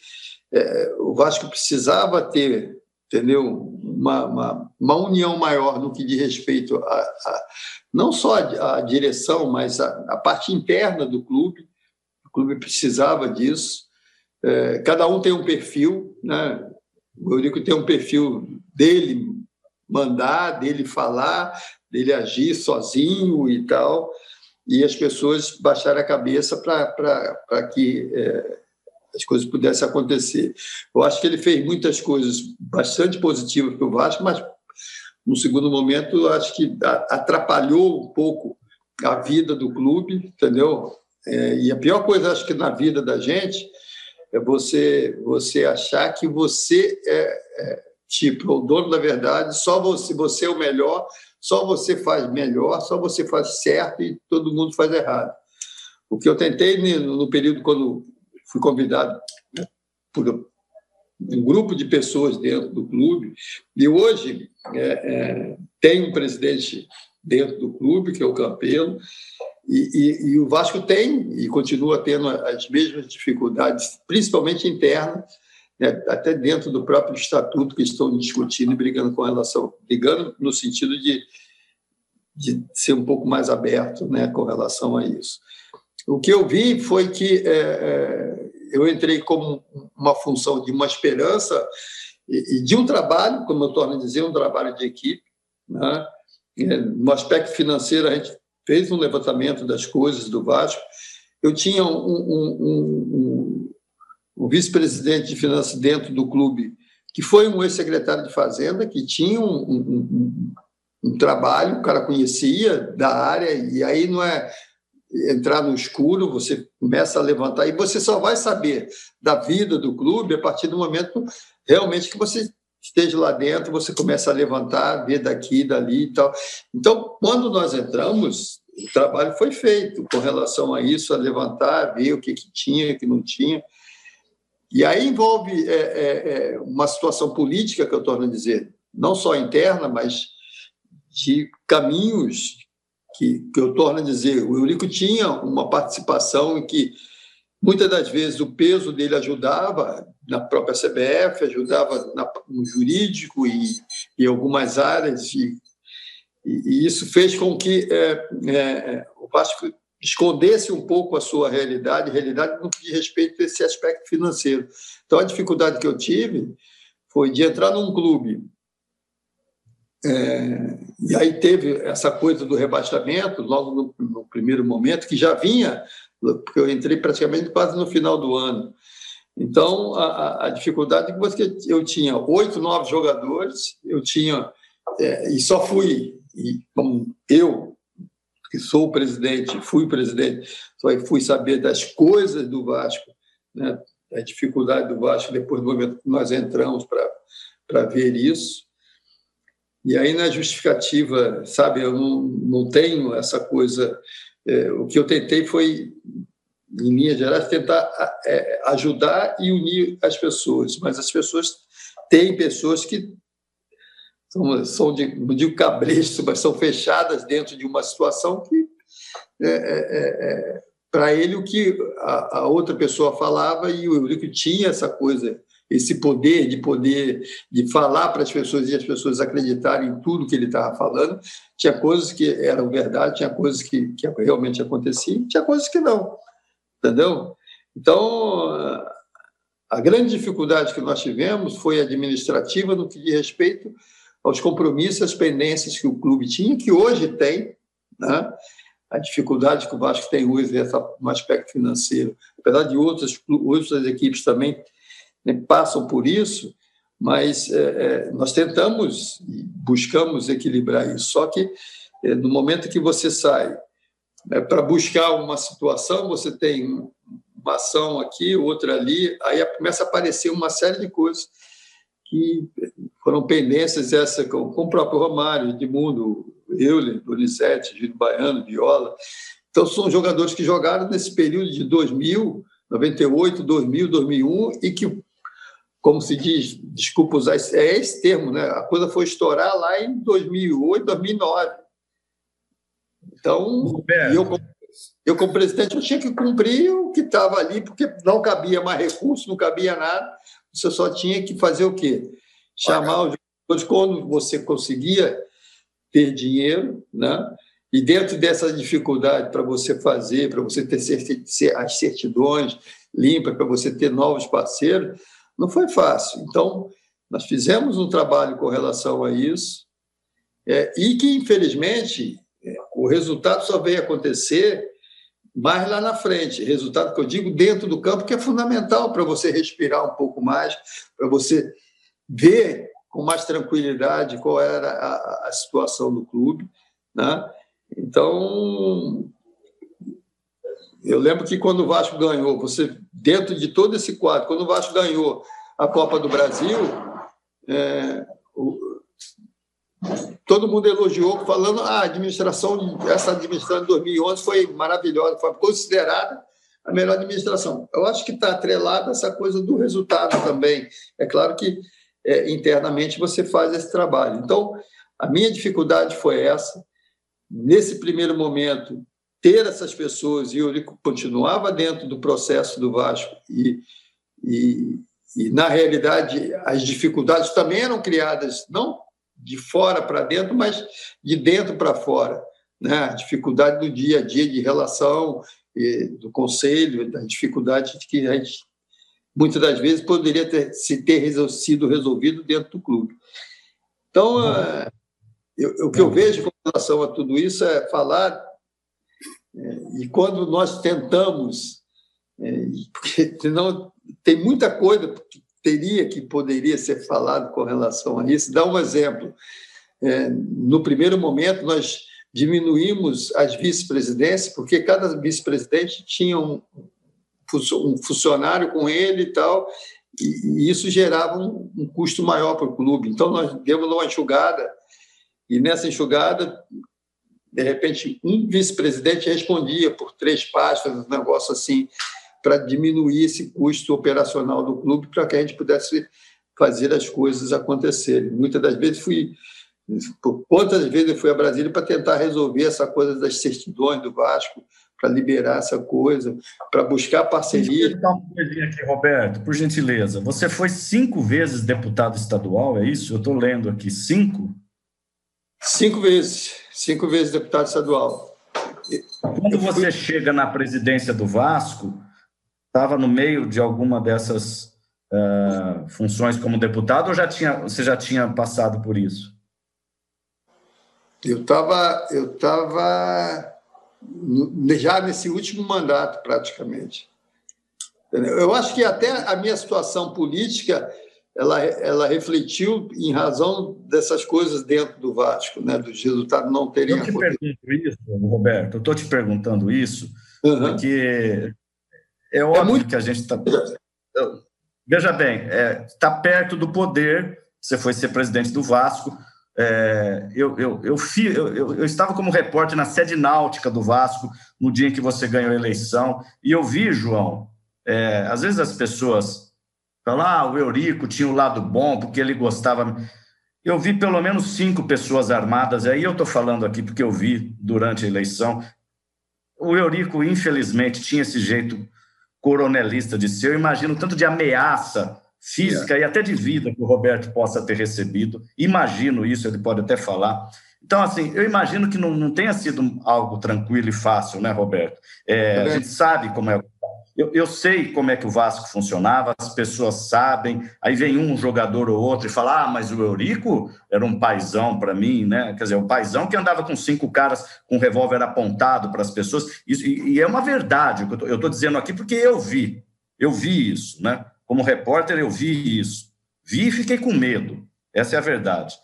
é, o Vasco precisava ter, entendeu? Uma, uma, uma, união maior no que diz respeito a, a não só a, direção, mas a, a parte interna do clube clube precisava disso. É, cada um tem um perfil, né? O Eurico tem um perfil dele mandar, dele falar, dele agir sozinho e tal, e as pessoas baixaram a cabeça para que é, as coisas pudessem acontecer. Eu acho que ele fez muitas coisas bastante positivas para o Vasco, mas no segundo momento acho que atrapalhou um pouco a vida do clube, entendeu? É, e a pior coisa, acho que na vida da gente, é você, você achar que você é, é tipo o dono da verdade, só você, você é o melhor, só você faz melhor, só você faz certo e todo mundo faz errado. O que eu tentei no, período quando fui convidado por um grupo de pessoas dentro do clube, e hoje é, é, tem um presidente dentro do clube, que é o Campelo, e, e, e, o Vasco tem e continua tendo as mesmas dificuldades, principalmente internas, né, até dentro do próprio estatuto que estão discutindo e brigando com relação, brigando no sentido de, de ser um pouco mais aberto né, com relação a isso. O que eu vi foi que é, é, eu entrei como uma função de uma esperança e, e de um trabalho, como eu torno a dizer, um trabalho de equipe. Né? É, no aspecto financeiro, a gente fez um levantamento das coisas do Vasco. Eu tinha um, um, um, um vice-presidente de finanças dentro do clube, que foi um ex-secretário de Fazenda, que tinha um, trabalho, o cara conhecia da área, e aí não é entrar no escuro, você começa a levantar, e você só vai saber da vida do clube a partir do momento realmente que você esteja lá dentro, você começa a levantar, ver daqui, dali e tal. Então, quando nós entramos, o trabalho foi feito com relação a isso, a levantar, ver o que, que tinha, o que não tinha. E aí envolve é, é, é, uma situação política, que eu torno a dizer, não só interna, mas de caminhos que, que eu torno a dizer. O Eurico tinha uma participação em que Muitas das vezes o peso dele ajudava na própria CBF, ajudava na, no jurídico e em algumas áreas, e, e, isso fez com que é, é, o Vasco escondesse um pouco a sua realidade, realidade no que diz respeito a esse aspecto financeiro. Então, a dificuldade que eu tive foi de entrar num clube, é, e aí teve essa coisa do rebaixamento, logo no, no primeiro momento, que já vinha porque eu entrei praticamente quase no final do ano. Então, a, a dificuldade é que eu tinha oito, nove jogadores, eu tinha, é, e só fui, e, como eu, que sou o presidente, fui presidente, só fui saber das coisas do Vasco, né, a dificuldade do Vasco depois do momento que nós entramos para ver isso. E aí, na justificativa, sabe, eu não, não tenho essa coisa é, o que eu tentei foi, em linhas gerais, tentar é, ajudar e unir as pessoas, mas as pessoas têm pessoas que são, são de, não digo cabresto, mas são fechadas dentro de uma situação que, é, é, é, é para ele, o que a, a, outra pessoa falava e o Eurico tinha essa coisa esse poder de poder de falar para as pessoas e as pessoas acreditarem em tudo que ele estava falando. Tinha coisas que eram verdade, tinha coisas que, que realmente aconteciam, tinha coisas que não, entendeu? Então, a grande dificuldade que nós tivemos foi administrativa no que diz respeito aos compromissos, às pendências que o clube tinha, que hoje tem, né? a dificuldade que o Vasco tem hoje no aspecto financeiro, apesar de outras, outras equipes também né, passam por isso, mas é, é, nós tentamos e buscamos equilibrar isso. Só que é, no momento que você sai né, para buscar uma situação, você tem uma ação aqui, outra ali, aí começa a aparecer uma série de coisas que foram pendências essa com, com o próprio Romário, Edmundo, Euler, Donizete, Gil Baiano, Viola. Então, são jogadores que jogaram nesse período de 2000, 98, 2000, 2001 e que como se diz, desculpa usar é esse termo, né? A coisa foi estourar lá em 2008, 2009. Então, eu como, eu como presidente eu tinha que cumprir o que estava ali, porque não cabia mais recurso, não cabia nada. Você só tinha que fazer o quê? Chamar os jogadores quando você conseguia ter dinheiro, né? E dentro dessa dificuldade para você fazer, para você ter as certidões limpas, para você ter novos parceiros, não foi fácil. Então, nós fizemos um trabalho com relação a isso, é, e que, infelizmente, o resultado só veio acontecer mais lá na frente. Resultado que eu digo dentro do campo, que é fundamental para você respirar um pouco mais, para você ver com mais tranquilidade qual era a, a situação do clube. Né? Então, eu lembro que quando o Vasco ganhou, você dentro de todo esse quadro, quando o Vasco ganhou a Copa do Brasil, é, todo mundo elogiou, falando ah, a administração, essa administração de 2011 foi maravilhosa, foi considerada a melhor administração. Eu acho que está atrelada essa coisa do resultado também. É claro que é, internamente você faz esse trabalho. Então, a minha dificuldade foi essa. Nesse primeiro momento, ter essas pessoas, e eu continuava dentro do processo do Vasco, e, e, e na realidade as dificuldades também eram criadas, não de fora para dentro, mas de dentro para fora. Né? A dificuldade do dia a dia de relação do conselho, da dificuldade que a gente muitas das vezes poderia ter, se ter sido resolvido dentro do clube. Então, uhum. eu, o que eu vejo com relação a tudo isso é falar, é, e quando nós tentamos, é, porque senão tem muita coisa que teria que poderia ser falado com relação a isso. Dá um exemplo. É, no primeiro momento, nós diminuímos as vice-presidências, porque cada vice-presidente tinha um, um funcionário com ele e tal, e, isso gerava um, um custo maior para o clube. Então, nós demos uma enxugada, e nessa enxugada, de repente, um vice-presidente respondia por três pastas, um negócio assim, para diminuir esse custo operacional do clube, para que a gente pudesse fazer as coisas acontecerem. Muitas das vezes fui quantas vezes eu fui a Brasília para tentar resolver essa coisa das certidões do Vasco, para liberar essa coisa, para buscar parceria. Deixa eu uma coisinha aqui, Roberto, por gentileza. Você foi cinco vezes deputado estadual, é isso? Eu estou lendo aqui, cinco? Cinco vezes, cinco vezes deputado estadual. Quando você chega na presidência do Vasco, estava no meio de alguma dessas uh, funções como deputado ou já tinha, você já tinha passado por isso? Eu estava eu tava já nesse último mandato, praticamente. Eu acho que até a minha situação política ela, ela refletiu em razão dessas coisas dentro do Vasco, né, dos resultados não terem Eu te pergunto isso, Roberto, eu estou te perguntando isso, uhum. porque é óbvio é muito... que a gente está. Veja bem, está é, tá perto do poder, você foi ser presidente do Vasco, é, eu, eu, eu, eu, eu, estava como repórter na sede náutica do Vasco no dia em que você ganhou a eleição, e eu vi, João, é, às vezes as pessoas falam, ah, o Eurico tinha um lado bom porque ele gostava. Eu vi pelo menos cinco pessoas armadas, aí eu estou falando aqui porque eu vi durante a eleição. O Eurico, infelizmente, tinha esse jeito coronelista de ser. Eu imagino tanto de ameaça física yeah. e até de vida que o Roberto possa ter recebido. Imagino isso, ele pode até falar. Então, assim, eu imagino que não, não tenha sido algo tranquilo e fácil, né, Roberto? É, a gente sabe como é. Eu, eu sei como é que o Vasco funcionava, as pessoas sabem. Aí vem um jogador ou outro e fala: Ah, mas o Eurico era um paizão para mim, né? Quer dizer, o paizão que andava com cinco caras com revólver apontado para as pessoas. Isso, e, e, é uma verdade, eu estou dizendo aqui porque eu vi, eu vi isso, né? Como repórter, eu vi isso. Vi e fiquei com medo. Essa é a verdade.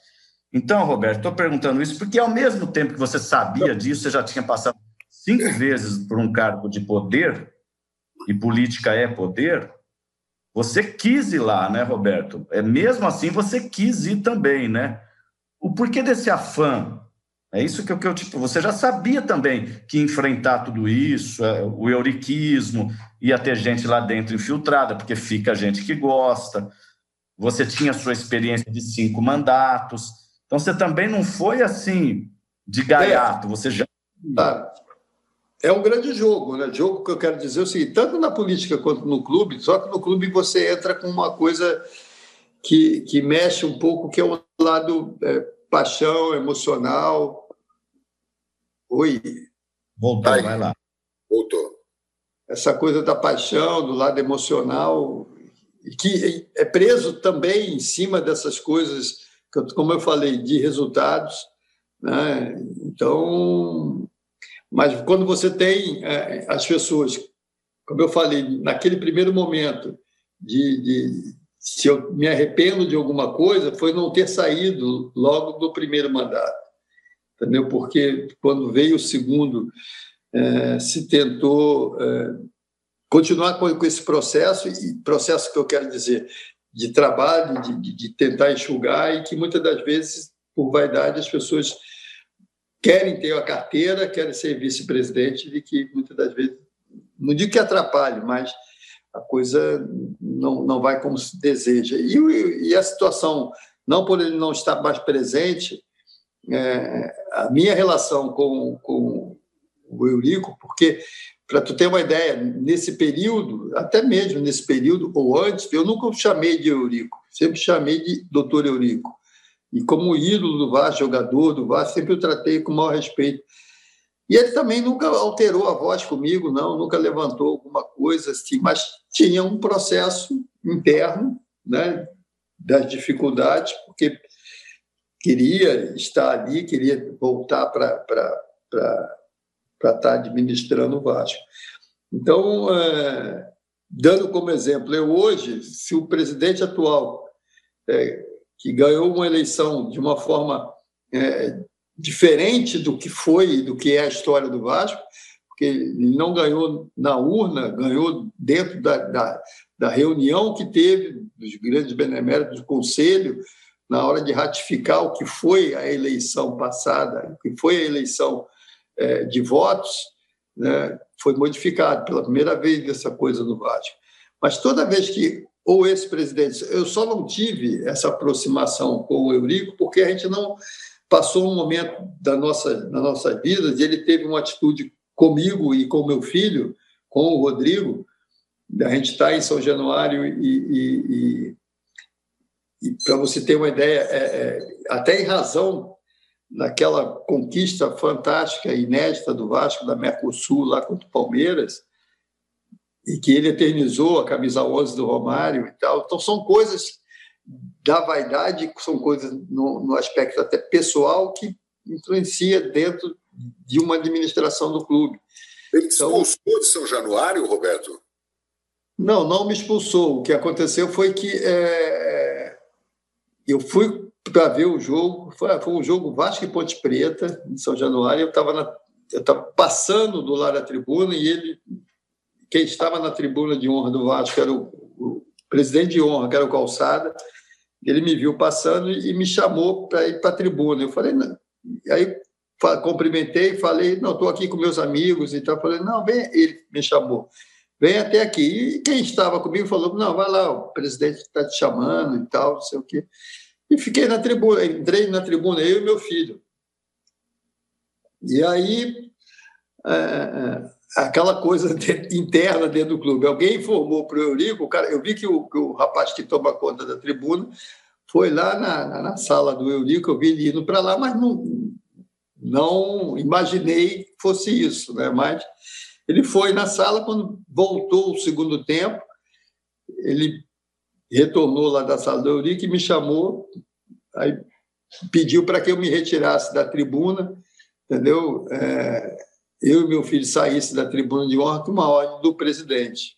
Então, Roberto, estou perguntando isso porque, ao mesmo tempo que você sabia disso, você já tinha passado cinco vezes por um cargo de poder, e política é poder, você quis ir lá, né, Roberto? É mesmo assim você quis ir também, né? O porquê desse afã é isso que eu, que eu tipo, você já sabia também que enfrentar tudo isso, é, o euriquismo, ia ter gente lá dentro infiltrada, porque fica gente que gosta. Você tinha sua experiência de cinco mandatos. Então você também não foi assim de gaiato, você já tá. É um grande jogo, né? Jogo que eu quero dizer é o seguinte, tanto na política quanto no clube, só que no clube você entra com uma coisa que, que mexe um pouco, que é o lado é, paixão emocional. Oi. Voltou, Aí. vai lá. Voltou. Essa coisa da paixão, do lado emocional, que é preso também em cima dessas coisas, como eu falei, de resultados. Né? Então, mas quando você tem é, as pessoas, como eu falei, naquele primeiro momento de, de se eu me arrependo de alguma coisa, foi não ter saído logo do primeiro mandato. Entendeu? Porque quando veio o segundo, é, se tentou é, continuar com, com, esse processo, e processo que eu quero dizer, de trabalho, de, de tentar enxugar, e que muitas das vezes, por vaidade, as pessoas querem ter a carteira, querem ser vice-presidente, e que muitas das vezes não digo que atrapalhe, mas a coisa não, não vai como se deseja. E, e a situação, não por ele não estar mais presente, é, a minha relação com, com o Eurico, porque, para tu ter uma ideia, nesse período, até mesmo nesse período, ou antes, eu nunca chamei de Eurico, sempre chamei de doutor Eurico. E como ídolo do Vasco, jogador do Vasco, sempre o tratei com o maior respeito. E ele também nunca alterou a voz comigo, não, nunca levantou alguma coisa assim, mas tinha um processo interno né, das dificuldades, porque queria estar ali, queria voltar para estar administrando o Vasco. Então, é, dando como exemplo, eu hoje, se o presidente atual, é, que ganhou uma eleição de uma forma é, diferente do que foi, do que é a história do Vasco, porque ele não ganhou na urna, ganhou dentro da, da, da reunião que teve dos grandes beneméritos do Conselho, na hora de ratificar o que foi a eleição passada, o que foi a eleição é, de votos, né, foi modificado pela primeira vez dessa coisa no Vasco. Mas toda vez que ou esse presidente, eu só não tive essa aproximação com o Eurico porque a gente não passou um momento da nossa, da nossa vida de ele teve uma atitude comigo e com meu filho, com o Rodrigo, a gente está em São Januário e, e, e, e para você ter uma ideia, é, é, até em razão daquela conquista fantástica, inédita do Vasco, da Mercosul, lá contra o Palmeiras, e que ele eternizou a camisa 11 do Romário e tal. Então, são coisas da vaidade, são coisas no, no aspecto até pessoal que influencia dentro de uma administração do clube. Ele te então, expulsou de São Januário, Roberto? Não, não me expulsou. O que aconteceu foi que é, eu fui para ver o jogo, foi, foi um jogo Vasco e Ponte Preta, em São Januário, eu estava eu estava passando do lado da tribuna e ele, quem estava na tribuna de honra do Vasco era o, o presidente de honra, que era o Calçada, ele me viu passando e me chamou para ir para a tribuna. Eu falei, não. aí cumprimentei, falei, não, estou aqui com meus amigos e tal. Falei, não, vem, ele me chamou, vem até aqui. E quem estava comigo falou, não, vai lá, o presidente está te chamando e tal, não sei o quê. E fiquei na tribuna, entrei na tribuna, eu e meu filho. E aí, é, é aquela coisa interna dentro do clube. Alguém informou para o Eurico, cara, eu vi que o, que o, rapaz que toma conta da tribuna foi lá na, na, na sala do Eurico, eu vi ele indo para lá, mas não, não imaginei que fosse isso, né? Mas ele foi na sala, quando voltou o segundo tempo, ele retornou lá da sala do Eurico e me chamou, aí pediu para que eu me retirasse da tribuna, entendeu? É, eu e meu filho saísse da tribuna de honra com uma ordem do presidente.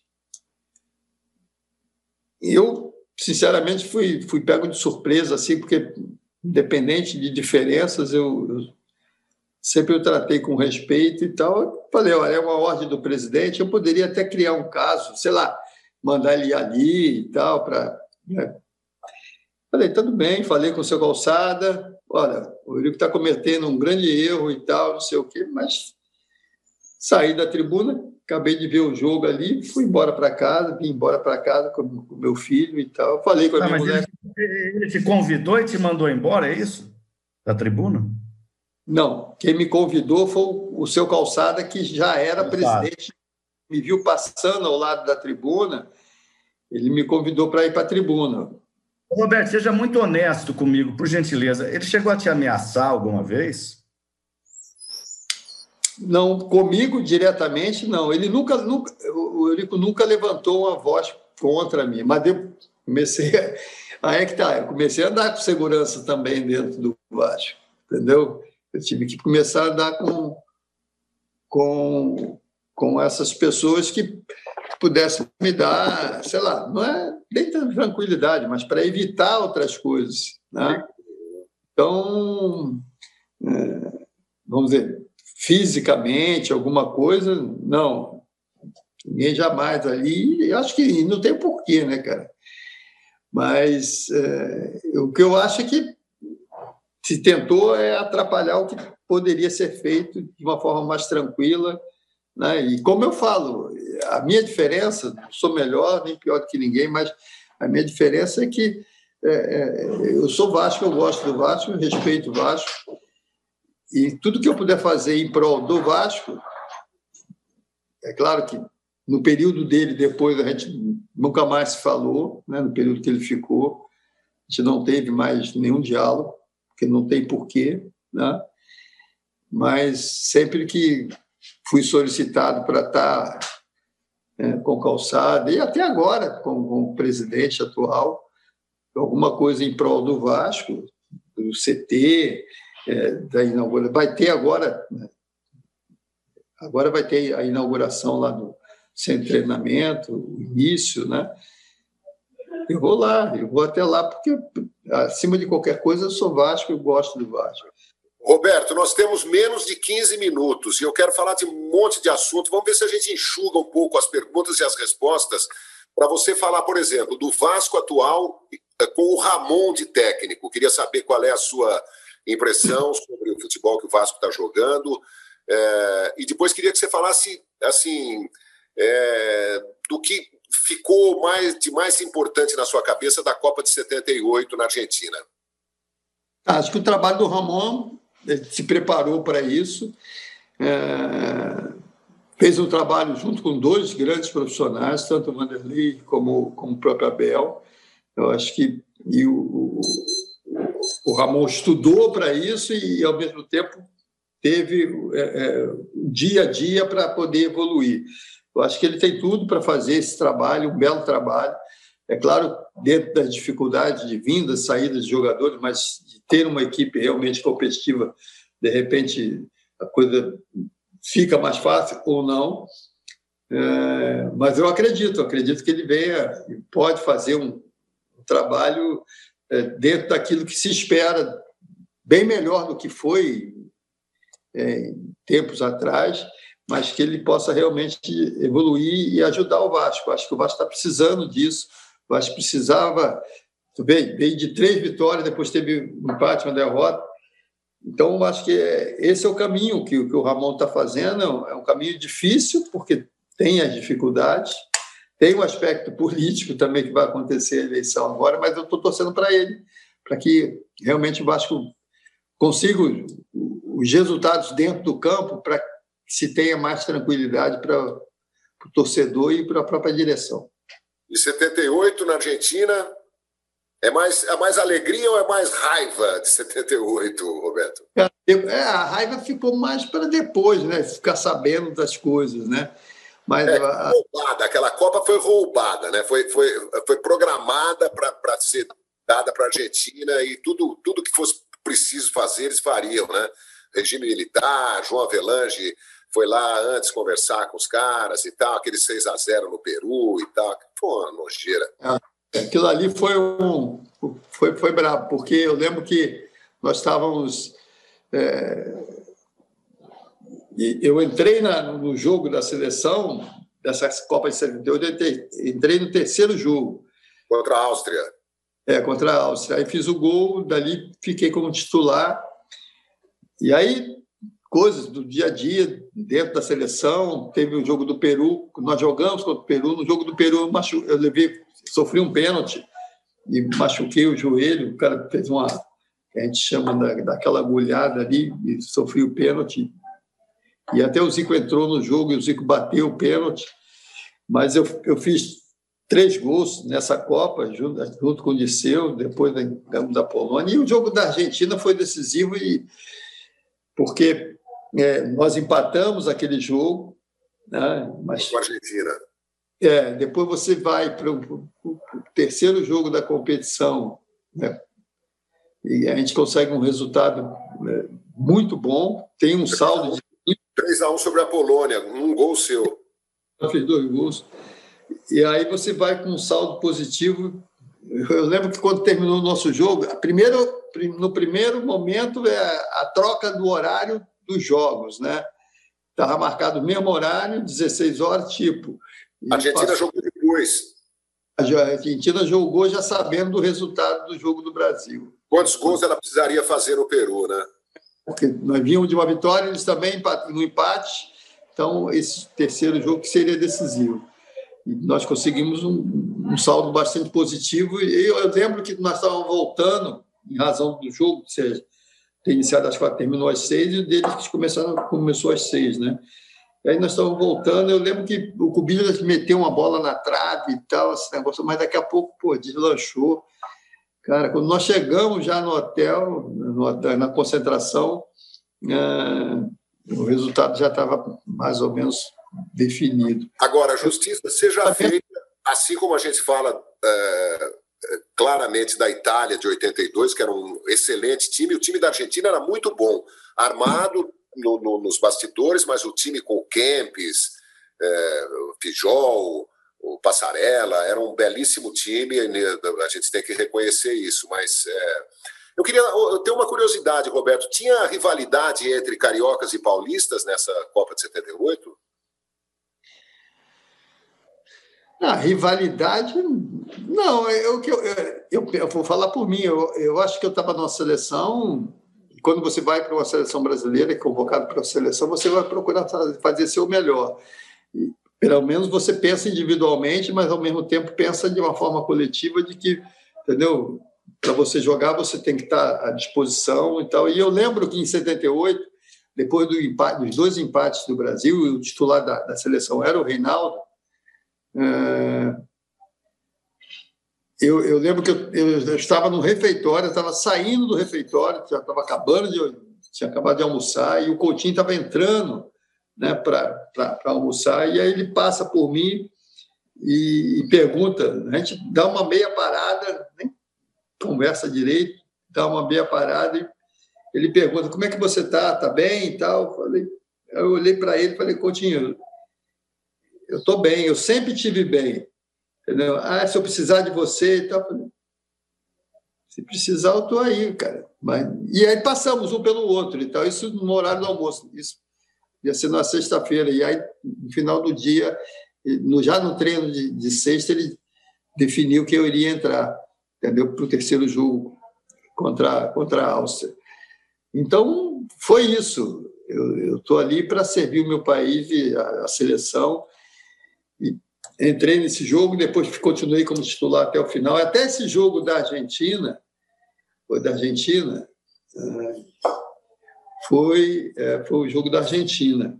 Eu, sinceramente, fui, fui pego de surpresa, assim, porque, independente de diferenças, eu, eu sempre eu tratei com respeito e tal. Eu falei, olha, é uma ordem do presidente, eu poderia até criar um caso, sei lá, mandar ele ali e tal, para. Né? Falei, tudo bem, falei com o seu calçada, olha, o Eurico está cometendo um grande erro e tal, não sei o quê, mas Saí da tribuna, acabei de ver o jogo ali, fui embora para casa, vim embora para casa com o meu filho e tal. Falei com a ah, minha mulher. Ele, ele te convidou e te mandou embora, é isso? Da tribuna? Não, quem me convidou foi o seu Calçada, que já era presidente, me viu passando ao lado da tribuna, ele me convidou para ir para a tribuna. Roberto, seja muito honesto comigo, por gentileza. Ele chegou a te ameaçar alguma vez? Não, comigo diretamente, não. Ele nunca, nunca o Eurico nunca levantou uma voz contra mim, mas eu comecei a, aí é que tá, eu comecei a andar com segurança também dentro do Vasco, entendeu? Eu tive que começar a andar com, com, com essas pessoas que pudessem me dar, sei lá, não é nem tranquilidade, mas para evitar outras coisas, né? Então, é, vamos dizer, fisicamente, alguma coisa, não. Ninguém jamais ali. Eu acho que não tem porquê, né, cara? Mas é, o que eu acho é que se tentou é atrapalhar o que poderia ser feito de uma forma mais tranquila. Né? E como eu falo, a minha diferença, sou melhor nem pior do que ninguém, mas a minha diferença é que é, é, eu sou Vasco, eu gosto do Vasco, respeito o Vasco, e tudo que eu puder fazer em prol do Vasco, é claro que no período dele, depois, a gente nunca mais se falou, né, no período que ele ficou, a gente não teve mais nenhum diálogo, porque não tem porquê, né? mas sempre que fui solicitado para estar é, com calçada, e até agora com, com, o presidente atual, alguma coisa em prol do Vasco, do CT, é, da inauguração. Vai ter agora, né? agora vai ter a inauguração lá do centro de treinamento, o início, né? Eu vou lá, eu vou até lá, porque acima de qualquer coisa eu sou Vasco, eu gosto do Vasco. Roberto, nós temos menos de 15 minutos e eu quero falar de um monte de assunto. Vamos ver se a gente enxuga um pouco as perguntas e as respostas para você falar, por exemplo, do Vasco atual eh, com o Ramon de técnico. Queria saber qual é a sua impressão sobre o futebol que o Vasco está jogando. É, e depois queria que você falasse assim é, do que ficou mais de mais importante na sua cabeça da Copa de 78 na Argentina. Acho que o trabalho do Ramon se preparou para isso, é, fez um trabalho junto com dois grandes profissionais, tanto o Vanderlei como, como o próprio Abel. Eu acho que e o, o Ramon estudou para isso e, ao mesmo tempo, teve é, é, dia a dia para poder evoluir. Eu acho que ele tem tudo para fazer esse trabalho, um belo trabalho. É claro, dentro das dificuldades de vindas, saídas de jogadores, mas de ter uma equipe realmente competitiva, de repente a coisa fica mais fácil ou não. É, mas eu acredito, acredito que ele venha e pode fazer um, um trabalho dentro daquilo que se espera, bem melhor do que foi é, tempos atrás, mas que ele possa realmente evoluir e ajudar o Vasco. Acho que o Vasco está precisando disso. O Vasco precisava, tu vê, veio de três vitórias, depois teve um empate, uma derrota. Então, acho que é, esse é o caminho que, que o Ramon está fazendo. É um caminho difícil, porque tem as dificuldades, tem um aspecto político também que vai acontecer a eleição agora, mas eu estou torcendo para ele, para que realmente o Vasco consiga os resultados dentro do campo, para que se tenha mais tranquilidade para o torcedor e para a própria direção. E 78 na Argentina, é mais, é mais alegria ou é mais raiva de 78, Roberto? É, a raiva ficou mais para depois, né? Ficar sabendo das coisas, né? Mas é, a... roubada, aquela Copa foi roubada, né? Foi, foi, foi programada para ser dada para a Argentina e tudo, tudo que fosse preciso fazer, eles fariam, né? Regime militar, João Avelange foi lá antes conversar com os caras e tal, aquele 6 a 0 no Peru e tal. Foi uma nojeira. É, aquilo ali foi um. Foi, foi brabo, porque eu lembro que nós estávamos. É, eu entrei na, no jogo da seleção, dessa Copa de 78, eu entrei no terceiro jogo. Contra a Áustria. É, contra a Áustria. Aí fiz o gol, dali fiquei como titular. E aí coisas do dia a dia dentro da seleção. Teve o jogo do Peru, nós jogamos contra o Peru. No jogo do Peru, eu, machu... eu levei, sofri um pênalti e machuquei o joelho. O cara fez uma, a gente chama da, daquela agulhada ali, e sofri o pênalti. E até o Zico entrou no jogo e o Zico bateu o pênalti. Mas eu, eu fiz três gols nessa Copa, junto, junto com o Liceu, depois da, da Polônia. E o jogo da Argentina foi decisivo, e porque é, nós empatamos aquele jogo, né? mas com a Argentina. É, depois você vai para o terceiro jogo da competição, né? e a gente consegue um resultado né, muito bom, tem um saldo de 3 a 1 sobre a Polônia, um gol seu. Fez dois gols. E aí você vai com um saldo positivo. Eu lembro que quando terminou o nosso jogo, primeiro, no primeiro momento é a troca do horário dos jogos, né? Estava marcado o mesmo horário, 16 horas, tipo. A Argentina passou... jogou depois. A Argentina jogou já sabendo do resultado do jogo do Brasil. Quantos gols ela precisaria fazer no Peru, né? Porque nós vínhamos de uma vitória, eles também no empate. então esse terceiro jogo que seria decisivo. E nós conseguimos um, um saldo bastante positivo. E eu, eu, lembro que nós estávamos voltando, em razão do jogo, ou seja, ter iniciado às quatro, terminou às seis, e o deles começaram, começou às seis, né? E aí nós estávamos voltando, eu lembro que o Cubilhas meteu uma bola na trave e tal, esse negócio, mas daqui a pouco, pô, deslanchou. Cara, quando nós chegamos já no hotel, no, na concentração, é, o resultado já estava mais ou menos definido. Agora, a justiça seja feita, assim como a gente fala é, claramente da Itália de 82, que era um excelente time, o time da Argentina era muito bom, armado no, no, nos bastidores, mas o time com o Kempis, é, o Pijol, o Passarella, era um belíssimo time, a gente tem que reconhecer isso, mas é, eu queria ter uma curiosidade, Roberto, tinha rivalidade entre cariocas e paulistas nessa Copa de 78? Ah, rivalidade, não, eu, eu, eu, eu, vou falar por mim, eu, eu acho que eu estava numa seleção, quando você vai para uma seleção brasileira, é convocado para a seleção, você vai procurar fazer seu melhor. Pelo menos você pensa individualmente, mas ao mesmo tempo pensa de uma forma coletiva de que, entendeu? Para você jogar, você tem que estar à disposição e tal. E eu lembro que em 78, depois do empate, dos dois empates do Brasil, o titular da, da seleção era o Reinaldo, é, eu, eu, lembro que eu, eu, estava no refeitório, estava saindo do refeitório, já estava acabando de tinha acabado de almoçar e o Coutinho estava entrando, né, para almoçar e aí ele passa por mim e, e, pergunta, a gente dá uma meia parada, nem conversa direito, dá uma meia parada e ele pergunta como é que você tá, tá bem e tal. Falei, eu olhei para ele e falei, Coutinho, eu estou bem, eu sempre tive bem. Entendeu? Ah, se eu precisar de você e tal. Se precisar, eu estou aí, cara. Mas, e aí passamos um pelo outro e tal. Isso no horário do almoço. Isso ia ser na sexta-feira. E aí, no final do dia, no, já no treino de, de sexta, ele definiu que eu iria entrar? Para o terceiro jogo contra, contra a Áustria. Então, foi isso. Eu estou ali para servir o meu país e a, a seleção entrei nesse jogo, depois continuei como titular até o final. Até esse jogo da Argentina, foi da Argentina, eh, foi, eh, foi o jogo da Argentina.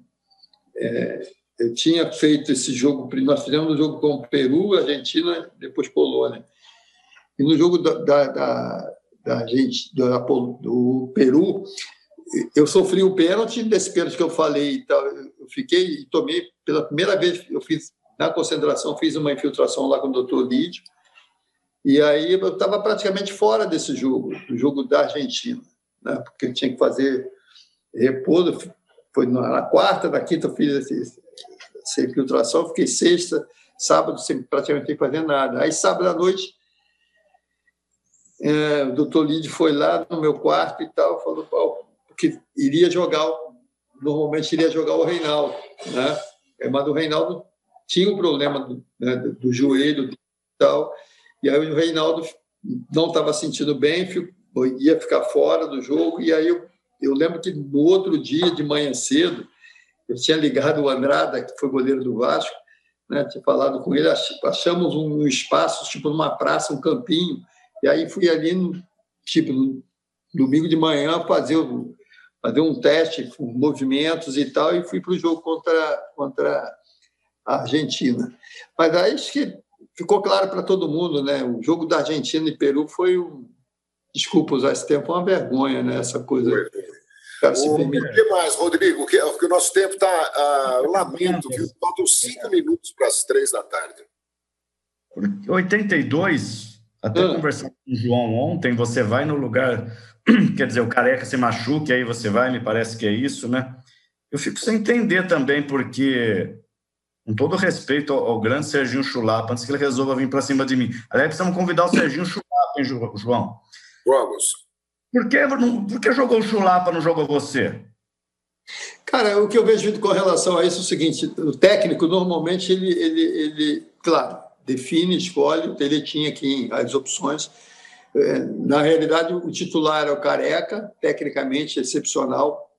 Eh, eu tinha feito esse jogo, nós fizemos um jogo com o Peru, Argentina, depois Polônia. E no jogo da, da, da, da gente, do, do Peru, eu sofri o pênalti, desse pênalti que eu falei e tal, eu fiquei e tomei, pela primeira vez, eu fiz na concentração, fiz uma infiltração lá com o doutor Lídio, e aí eu estava praticamente fora desse jogo, do jogo da Argentina, né? porque eu tinha que fazer repouso. Foi na quarta, na quinta eu fiz essa infiltração, fiquei sexta, sábado sem praticamente fazer nada. Aí sábado à noite, é, o doutor Lídio foi lá no meu quarto e tal, falou que iria jogar, normalmente iria jogar o Reinaldo, né? Mas o Reinaldo tinha um problema do, né, do joelho e tal, e aí o Reinaldo não estava sentindo bem, ia ficar fora do jogo, e aí eu, eu lembro que no outro dia, de manhã cedo, eu tinha ligado o Andrada, que foi goleiro do Vasco, né, tinha falado com ele, achamos um espaço, tipo numa praça, um campinho, e aí fui ali, no, tipo, no domingo de manhã, fazer, fazer um teste movimentos e tal, e fui para o jogo contra, contra Argentina. Mas aí acho que ficou claro para todo mundo, né? O jogo da Argentina e Peru foi um. Desculpa usar esse tempo, uma vergonha, né? Essa coisa. O que mais, Rodrigo? Que, que o nosso tempo está. Uh, lamento que faltam cinco minutos para as três da tarde. 82, até ah. conversando com o João ontem, você vai no lugar, quer dizer, o careca se machuca, aí você vai, me parece que é isso, né? Eu fico sem entender também, porque com todo respeito ao, ao, grande Serginho Chulapa, antes que ele resolva vir para cima de mim. Aliás, precisamos convidar o Serginho Chulapa, hein, João? Vamos. Por que, por que jogou o Chulapa, não jogou você? Cara, o que eu vejo com relação a isso é o seguinte: o técnico, normalmente, ele, ele, ele claro, define, escolhe, ele tinha aqui as opções. É, na realidade, o titular é o Careca, tecnicamente excepcional,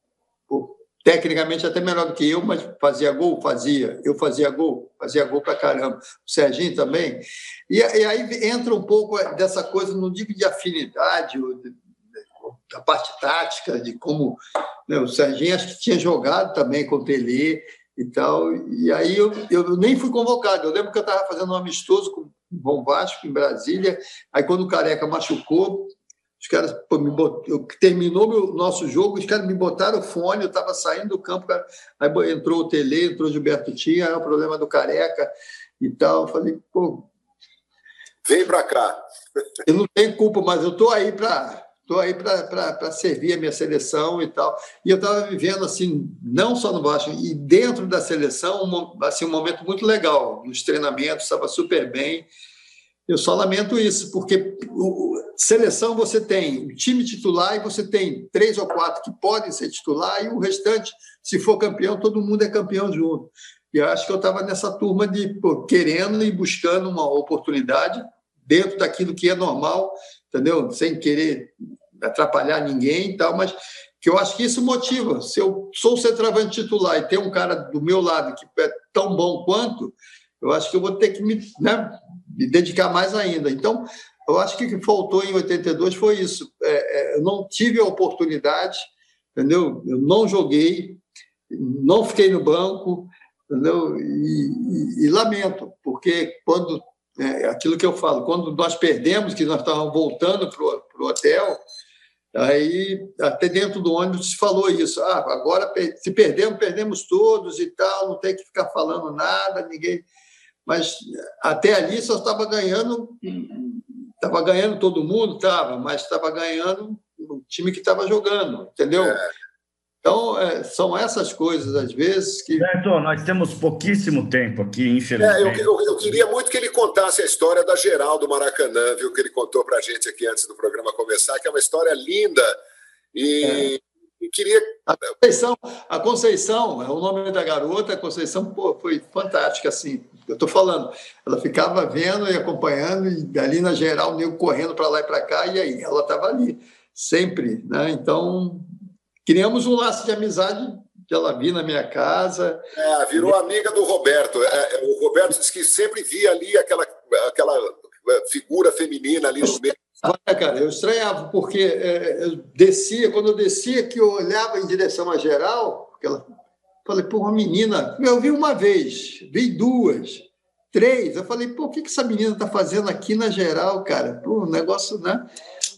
tecnicamente até melhor do que eu, mas fazia gol, fazia. Eu fazia gol, fazia gol para caramba. O Serginho também. E, e, aí entra um pouco dessa coisa, não digo de afinidade, da parte tática, de como né, o Serginho acho que tinha jogado também com o Tele e tal. E aí eu, eu nem fui convocado. Eu lembro que eu estava fazendo um amistoso com o Bom Vasco, em Brasília. Aí, quando o Careca machucou, os caras pô, me bot... eu, terminou o nosso jogo, os caras me botaram o fone, eu estava saindo do campo, cara... aí entrou o Tele, entrou o Gilberto Tinha, aí o problema do Careca e tal. Eu falei, pô. Vem para cá. Eu não tenho culpa, mas eu estou aí para estou aí para servir a minha seleção e tal. E eu estava vivendo, assim, não só no Vasco, e dentro da seleção, um, assim, um momento muito legal. Nos treinamentos, estava super bem. Eu só lamento isso, porque o, seleção você tem o time titular e você tem três ou quatro que podem ser titular, e o restante, se for campeão, todo mundo é campeão junto. E eu acho que eu estava nessa turma de pô, querendo e buscando uma oportunidade dentro daquilo que é normal, entendeu? Sem querer atrapalhar ninguém e tal, mas que eu acho que isso motiva. Se eu sou centroavante titular e tem um cara do meu lado que é tão bom quanto, eu acho que eu vou ter que me, né, me dedicar mais ainda. Então, eu acho que o que faltou em 82 foi isso. É, é, eu não tive a oportunidade, entendeu? Eu não joguei, não fiquei no banco, entendeu? E, e, e lamento, porque quando é, aquilo que eu falo, quando nós perdemos, que nós estávamos voltando para o hotel, aí até dentro do ônibus se falou isso. Ah, agora se perdemos, perdemos todos e tal, não tem que ficar falando nada, ninguém. Mas até ali só estava ganhando, estava ganhando todo mundo, estava, mas estava ganhando o time que estava jogando, entendeu? É. Então, é, são essas coisas, às vezes, que. Certo, nós temos pouquíssimo tempo aqui, infelizmente. É, eu, eu, eu, queria muito que ele contasse a história da geral do Maracanã, viu, que ele contou para a gente aqui antes do programa começar, que é uma história linda. E, é. E queria. A Conceição, a Conceição, é o nome da garota, a Conceição pô, foi fantástica, assim. Eu estou falando, ela ficava vendo e acompanhando, e ali na geral, nego correndo para lá e para cá, e aí ela estava ali, sempre. Né? Então, criamos um laço de amizade que ela vi na minha casa. É, virou amiga do Roberto. É, é, o Roberto disse que sempre via ali aquela, aquela figura feminina ali no meio. Olha, cara, eu estranhava, porque é, eu descia, quando eu descia, que eu olhava em direção à geral, aquela, falei, pô, uma menina, eu vi uma vez, vi duas, três, eu falei, pô, o que, que essa menina está fazendo aqui na geral, cara? Pô, um negócio, né?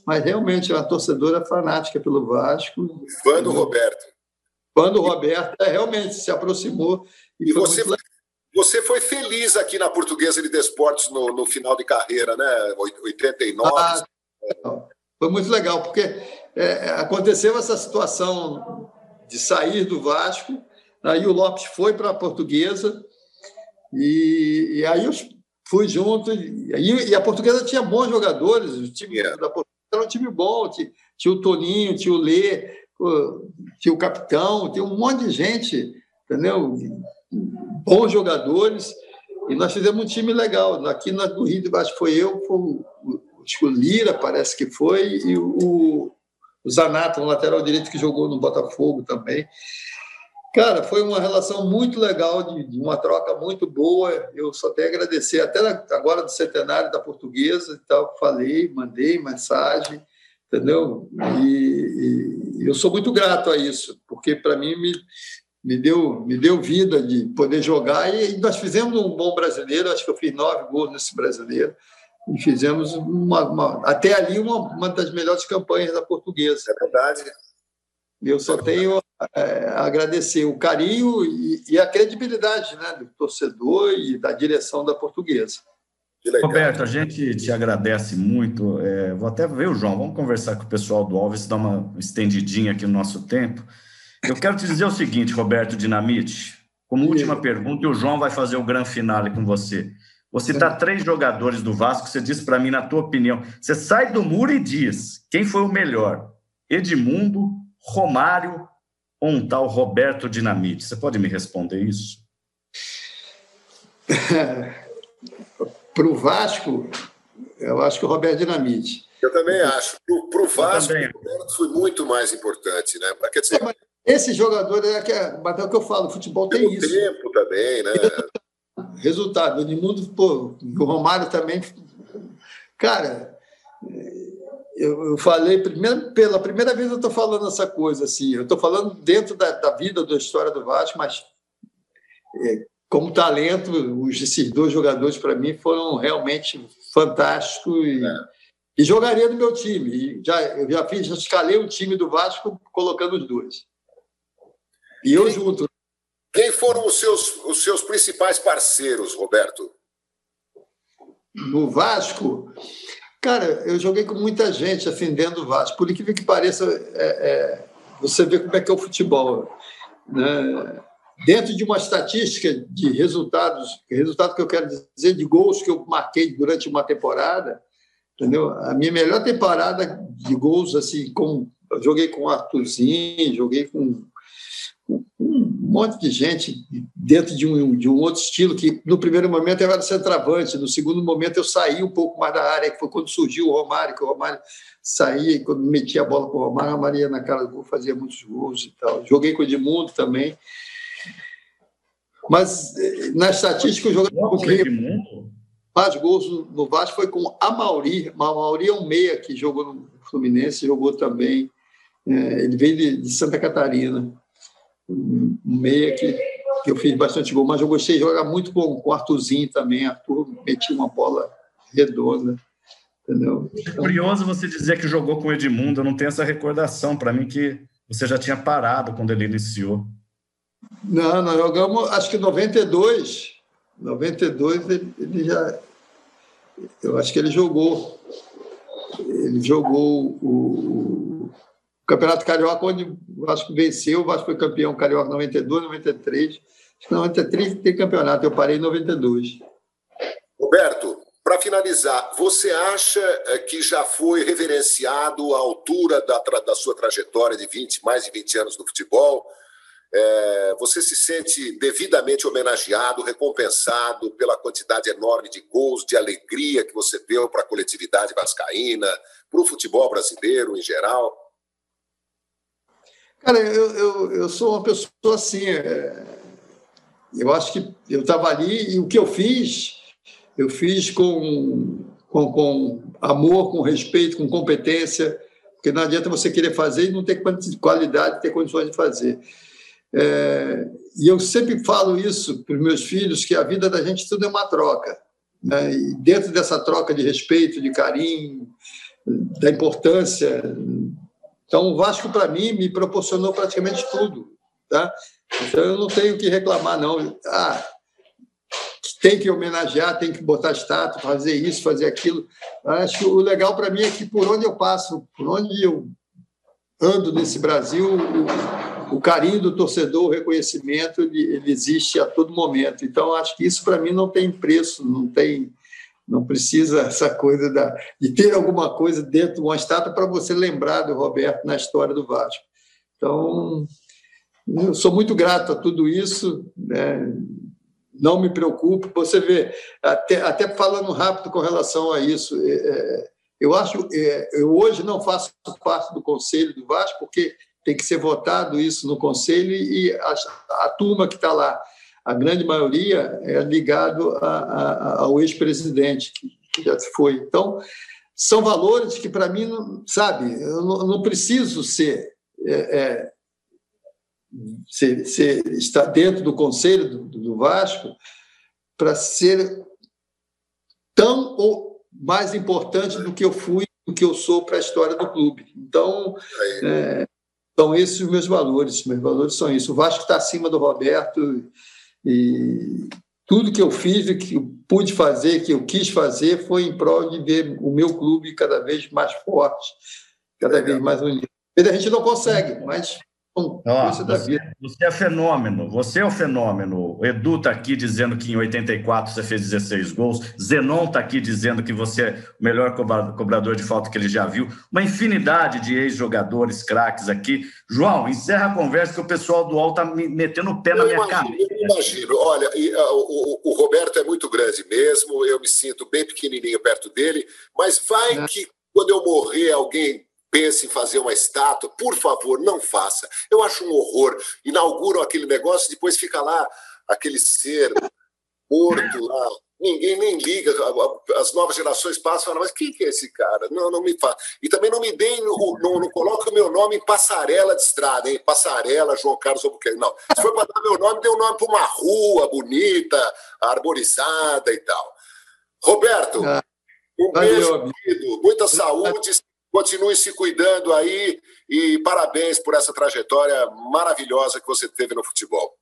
mas realmente é uma torcedora fanática pelo Vasco. Fã do Roberto. Fã do Roberto, é, realmente se aproximou. E, e você, foi, você foi feliz aqui na Portuguesa de Desportos no, no final de carreira, né? 89. Ah, foi muito legal, porque é, aconteceu essa situação de sair do Vasco, aí o Lopes foi para a Portuguesa, e, e, aí eu fui junto, e, e, a Portuguesa tinha bons jogadores, o time yeah. da Portuguesa era um time bom, tinha, tinha o Toninho, tinha o Lê, tinha o capitão, tinha um monte de gente, entendeu? Bons jogadores, e nós fizemos um time legal. Aqui no Rio de Baixo foi eu, foi o, o Lira, parece que foi, e o, o Zanato, um lateral direito que jogou no Botafogo também. Cara, foi uma relação muito legal, de, de, uma troca muito boa. Eu só tenho a agradecer, até agora do centenário da portuguesa e tal, falei, mandei mensagem, entendeu? E, e eu sou muito grato a isso, porque para mim me, me, deu, me deu vida de poder jogar. E nós fizemos um bom brasileiro, acho que eu fiz nove gols nesse brasileiro. E fizemos uma, uma, até ali uma, uma das melhores campanhas da portuguesa. É verdade. Eu só tenho é, a agradecer o carinho e, e, a credibilidade né, do torcedor e da direção da portuguesa. Roberto, a gente te agradece muito. É, vou até ver o João, vamos conversar com o pessoal do Alves, dar uma estendidinha aqui no nosso tempo. Eu quero te dizer o seguinte, Roberto Dinamite, como última pergunta, e o João vai fazer o grande finale com você. Vou citar três jogadores do Vasco, você disse para mim, na tua opinião. Você sai do muro e diz quem foi o melhor: Edmundo, Romário ou um tal Roberto Dinamite? Você pode me responder isso? Para o Vasco, eu acho que o Roberto Dinamite. Eu também acho. Para o Vasco, o Roberto foi muito mais importante, né? Quer dizer, Esse jogador é que é, mas é o que eu falo, futebol tem, tem isso. tempo também, né? Resultado, o Edmundo, pô, o Romário também. Cara, eu, eu falei, primeiro, pela primeira vez eu estou falando essa coisa assim, eu estou falando dentro da, da, vida, da história do Vasco, mas é, como talento, os, esses dois jogadores para mim foram realmente fantásticos e, é. e jogaria no meu time. E já, eu já fiz, já escalei o time do Vasco colocando os dois. E eu junto. Quem foram os seus, os seus principais parceiros, Roberto? No Vasco, cara, eu joguei com muita gente assim dentro do Vasco. Por incrível que pareça, é, é, você vê como é que é o futebol. Né? Dentro de uma estatística de resultados, resultado que eu quero dizer de gols que eu marquei durante uma temporada, entendeu? A minha melhor temporada de gols assim, com joguei com o Arthurzinho, joguei com um monte de gente dentro de um, de um outro estilo que no primeiro momento eu era centroavante, no segundo momento eu saí um pouco mais da área, que foi quando surgiu o Romário, que o Romário saía e quando metia a bola com o Romário, a Maria na cara do gol fazia muitos gols e tal. Joguei com o Edmundo também. Mas eh, na estatística eu joguei com quem mais gols no Vasco foi com a Mauri. A Mauri é um meia que jogou no Fluminense, jogou também. É, ele veio de, de Santa Catarina um meia que, que eu fiz bastante gol, mas eu gostei de jogar muito com, com o Arthurzinho também. Arthur metia uma bola redonda. Entendeu? É curioso você dizer que jogou com o Edmundo, eu não tenho essa recordação. Para mim, que você já tinha parado quando ele iniciou. Não, nós jogamos, acho que em 92. 92 ele, ele já. Eu acho que ele jogou. Ele jogou o, Campeonato Carioca, onde o Vasco venceu, o Vasco foi campeão carioca 92, 93. Acho que 93 tem campeonato, eu parei em 92. Roberto, para finalizar, você acha eh, que já foi reverenciado a altura da, da sua trajetória de 20, mais de 20 anos no futebol? É, você se sente devidamente homenageado, recompensado pela quantidade enorme de gols, de alegria que você deu para a coletividade vascaína, para o futebol brasileiro em geral? Cara, eu, eu, eu sou uma pessoa assim. É, eu acho que eu estava ali e o que eu fiz, eu fiz com, com, com amor, com respeito, com competência, porque não adianta você querer fazer e não ter qualidade, ter condições de fazer. É, e eu sempre falo isso para os meus filhos, que a vida da gente tudo é uma troca. Né? E dentro dessa troca de respeito, de carinho, da importância então, o Vasco, para mim, me proporcionou praticamente tudo. Tá? Então, eu não tenho que reclamar, não. Ah, tem que homenagear, tem que botar estátua, fazer isso, fazer aquilo. Acho que o legal para mim é que por onde eu passo, por onde eu ando nesse Brasil, o, o carinho do torcedor, o reconhecimento, ele, ele, existe a todo momento. Então, acho que isso para mim não tem preço, não tem não precisa essa coisa da, de ter alguma coisa dentro de uma estátua para você lembrar do Roberto na história do Vasco. Então, eu sou muito grato a tudo isso. Né? Não me preocupo. Você vê, até, até falando rápido com relação a isso, é, é eu acho, é, eu hoje não faço parte do conselho do Vasco porque tem que ser votado isso no conselho e a, a turma que está lá a grande maioria é ligado a, a, ao ex-presidente, que já foi. Então, são valores que, para mim, sabe, eu não, não preciso ser, é, é, ser, ser, estar dentro do conselho do, do Vasco para ser tão ou mais importante do que eu fui, do que eu sou para a história do clube. Então, é, são esses os meus valores. Meus valores são isso. O Vasco está acima do Roberto e tudo que eu fiz, que eu pude fazer, que eu quis fazer, foi em prol de ver o meu clube cada vez mais forte, cada vez mais unido. A gente não consegue, mas você, você, é fenômeno, você é o um fenômeno. O Edu está aqui dizendo que em 84 você fez 16 gols. Zenon está aqui dizendo que você é o melhor cobrador de falta que ele já viu. Uma infinidade de ex-jogadores, craques aqui. João, encerra a conversa que o pessoal do UOL está metendo o pé eu na minha cara. Eu imagino. Olha, uh, o, o, Roberto é muito grande mesmo. Eu me sinto bem pequenininho perto dele. Mas vai é. que quando eu morrer alguém pensa em fazer uma estátua, por favor, não faça. Eu acho um horror. Inauguram aquele negócio, depois fica lá aquele ser morto lá. Ninguém nem liga, as novas gerações passam e falam, mas quem que é esse cara? Não, não me faz. E também não me deem, não, não coloque o meu nome em passarela de estrada, hein? Passarela, João Carlos Albuquerque. Não. Se for para dar meu nome, dê o um nome para uma rua bonita, arborizada e tal. Roberto, ah, um beijo, querido, muita saúde, continue se cuidando aí e parabéns por essa trajetória maravilhosa que você teve no futebol.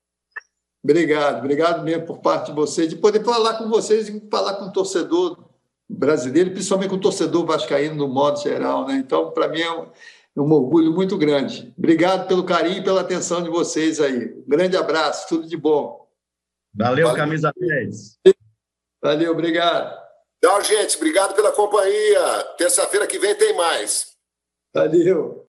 Obrigado, obrigado mesmo por parte de vocês, de poder falar com vocês e falar com o torcedor brasileiro, principalmente com o torcedor vascaíno no modo geral. Né? Então, para mim é um, é um, orgulho muito grande. Obrigado pelo carinho e pela atenção de vocês aí. Um grande abraço, tudo de bom. Valeu, Valeu. camisa 10. Valeu, obrigado. Tchau, gente. Obrigado pela companhia. Terça-feira que vem tem mais. Valeu.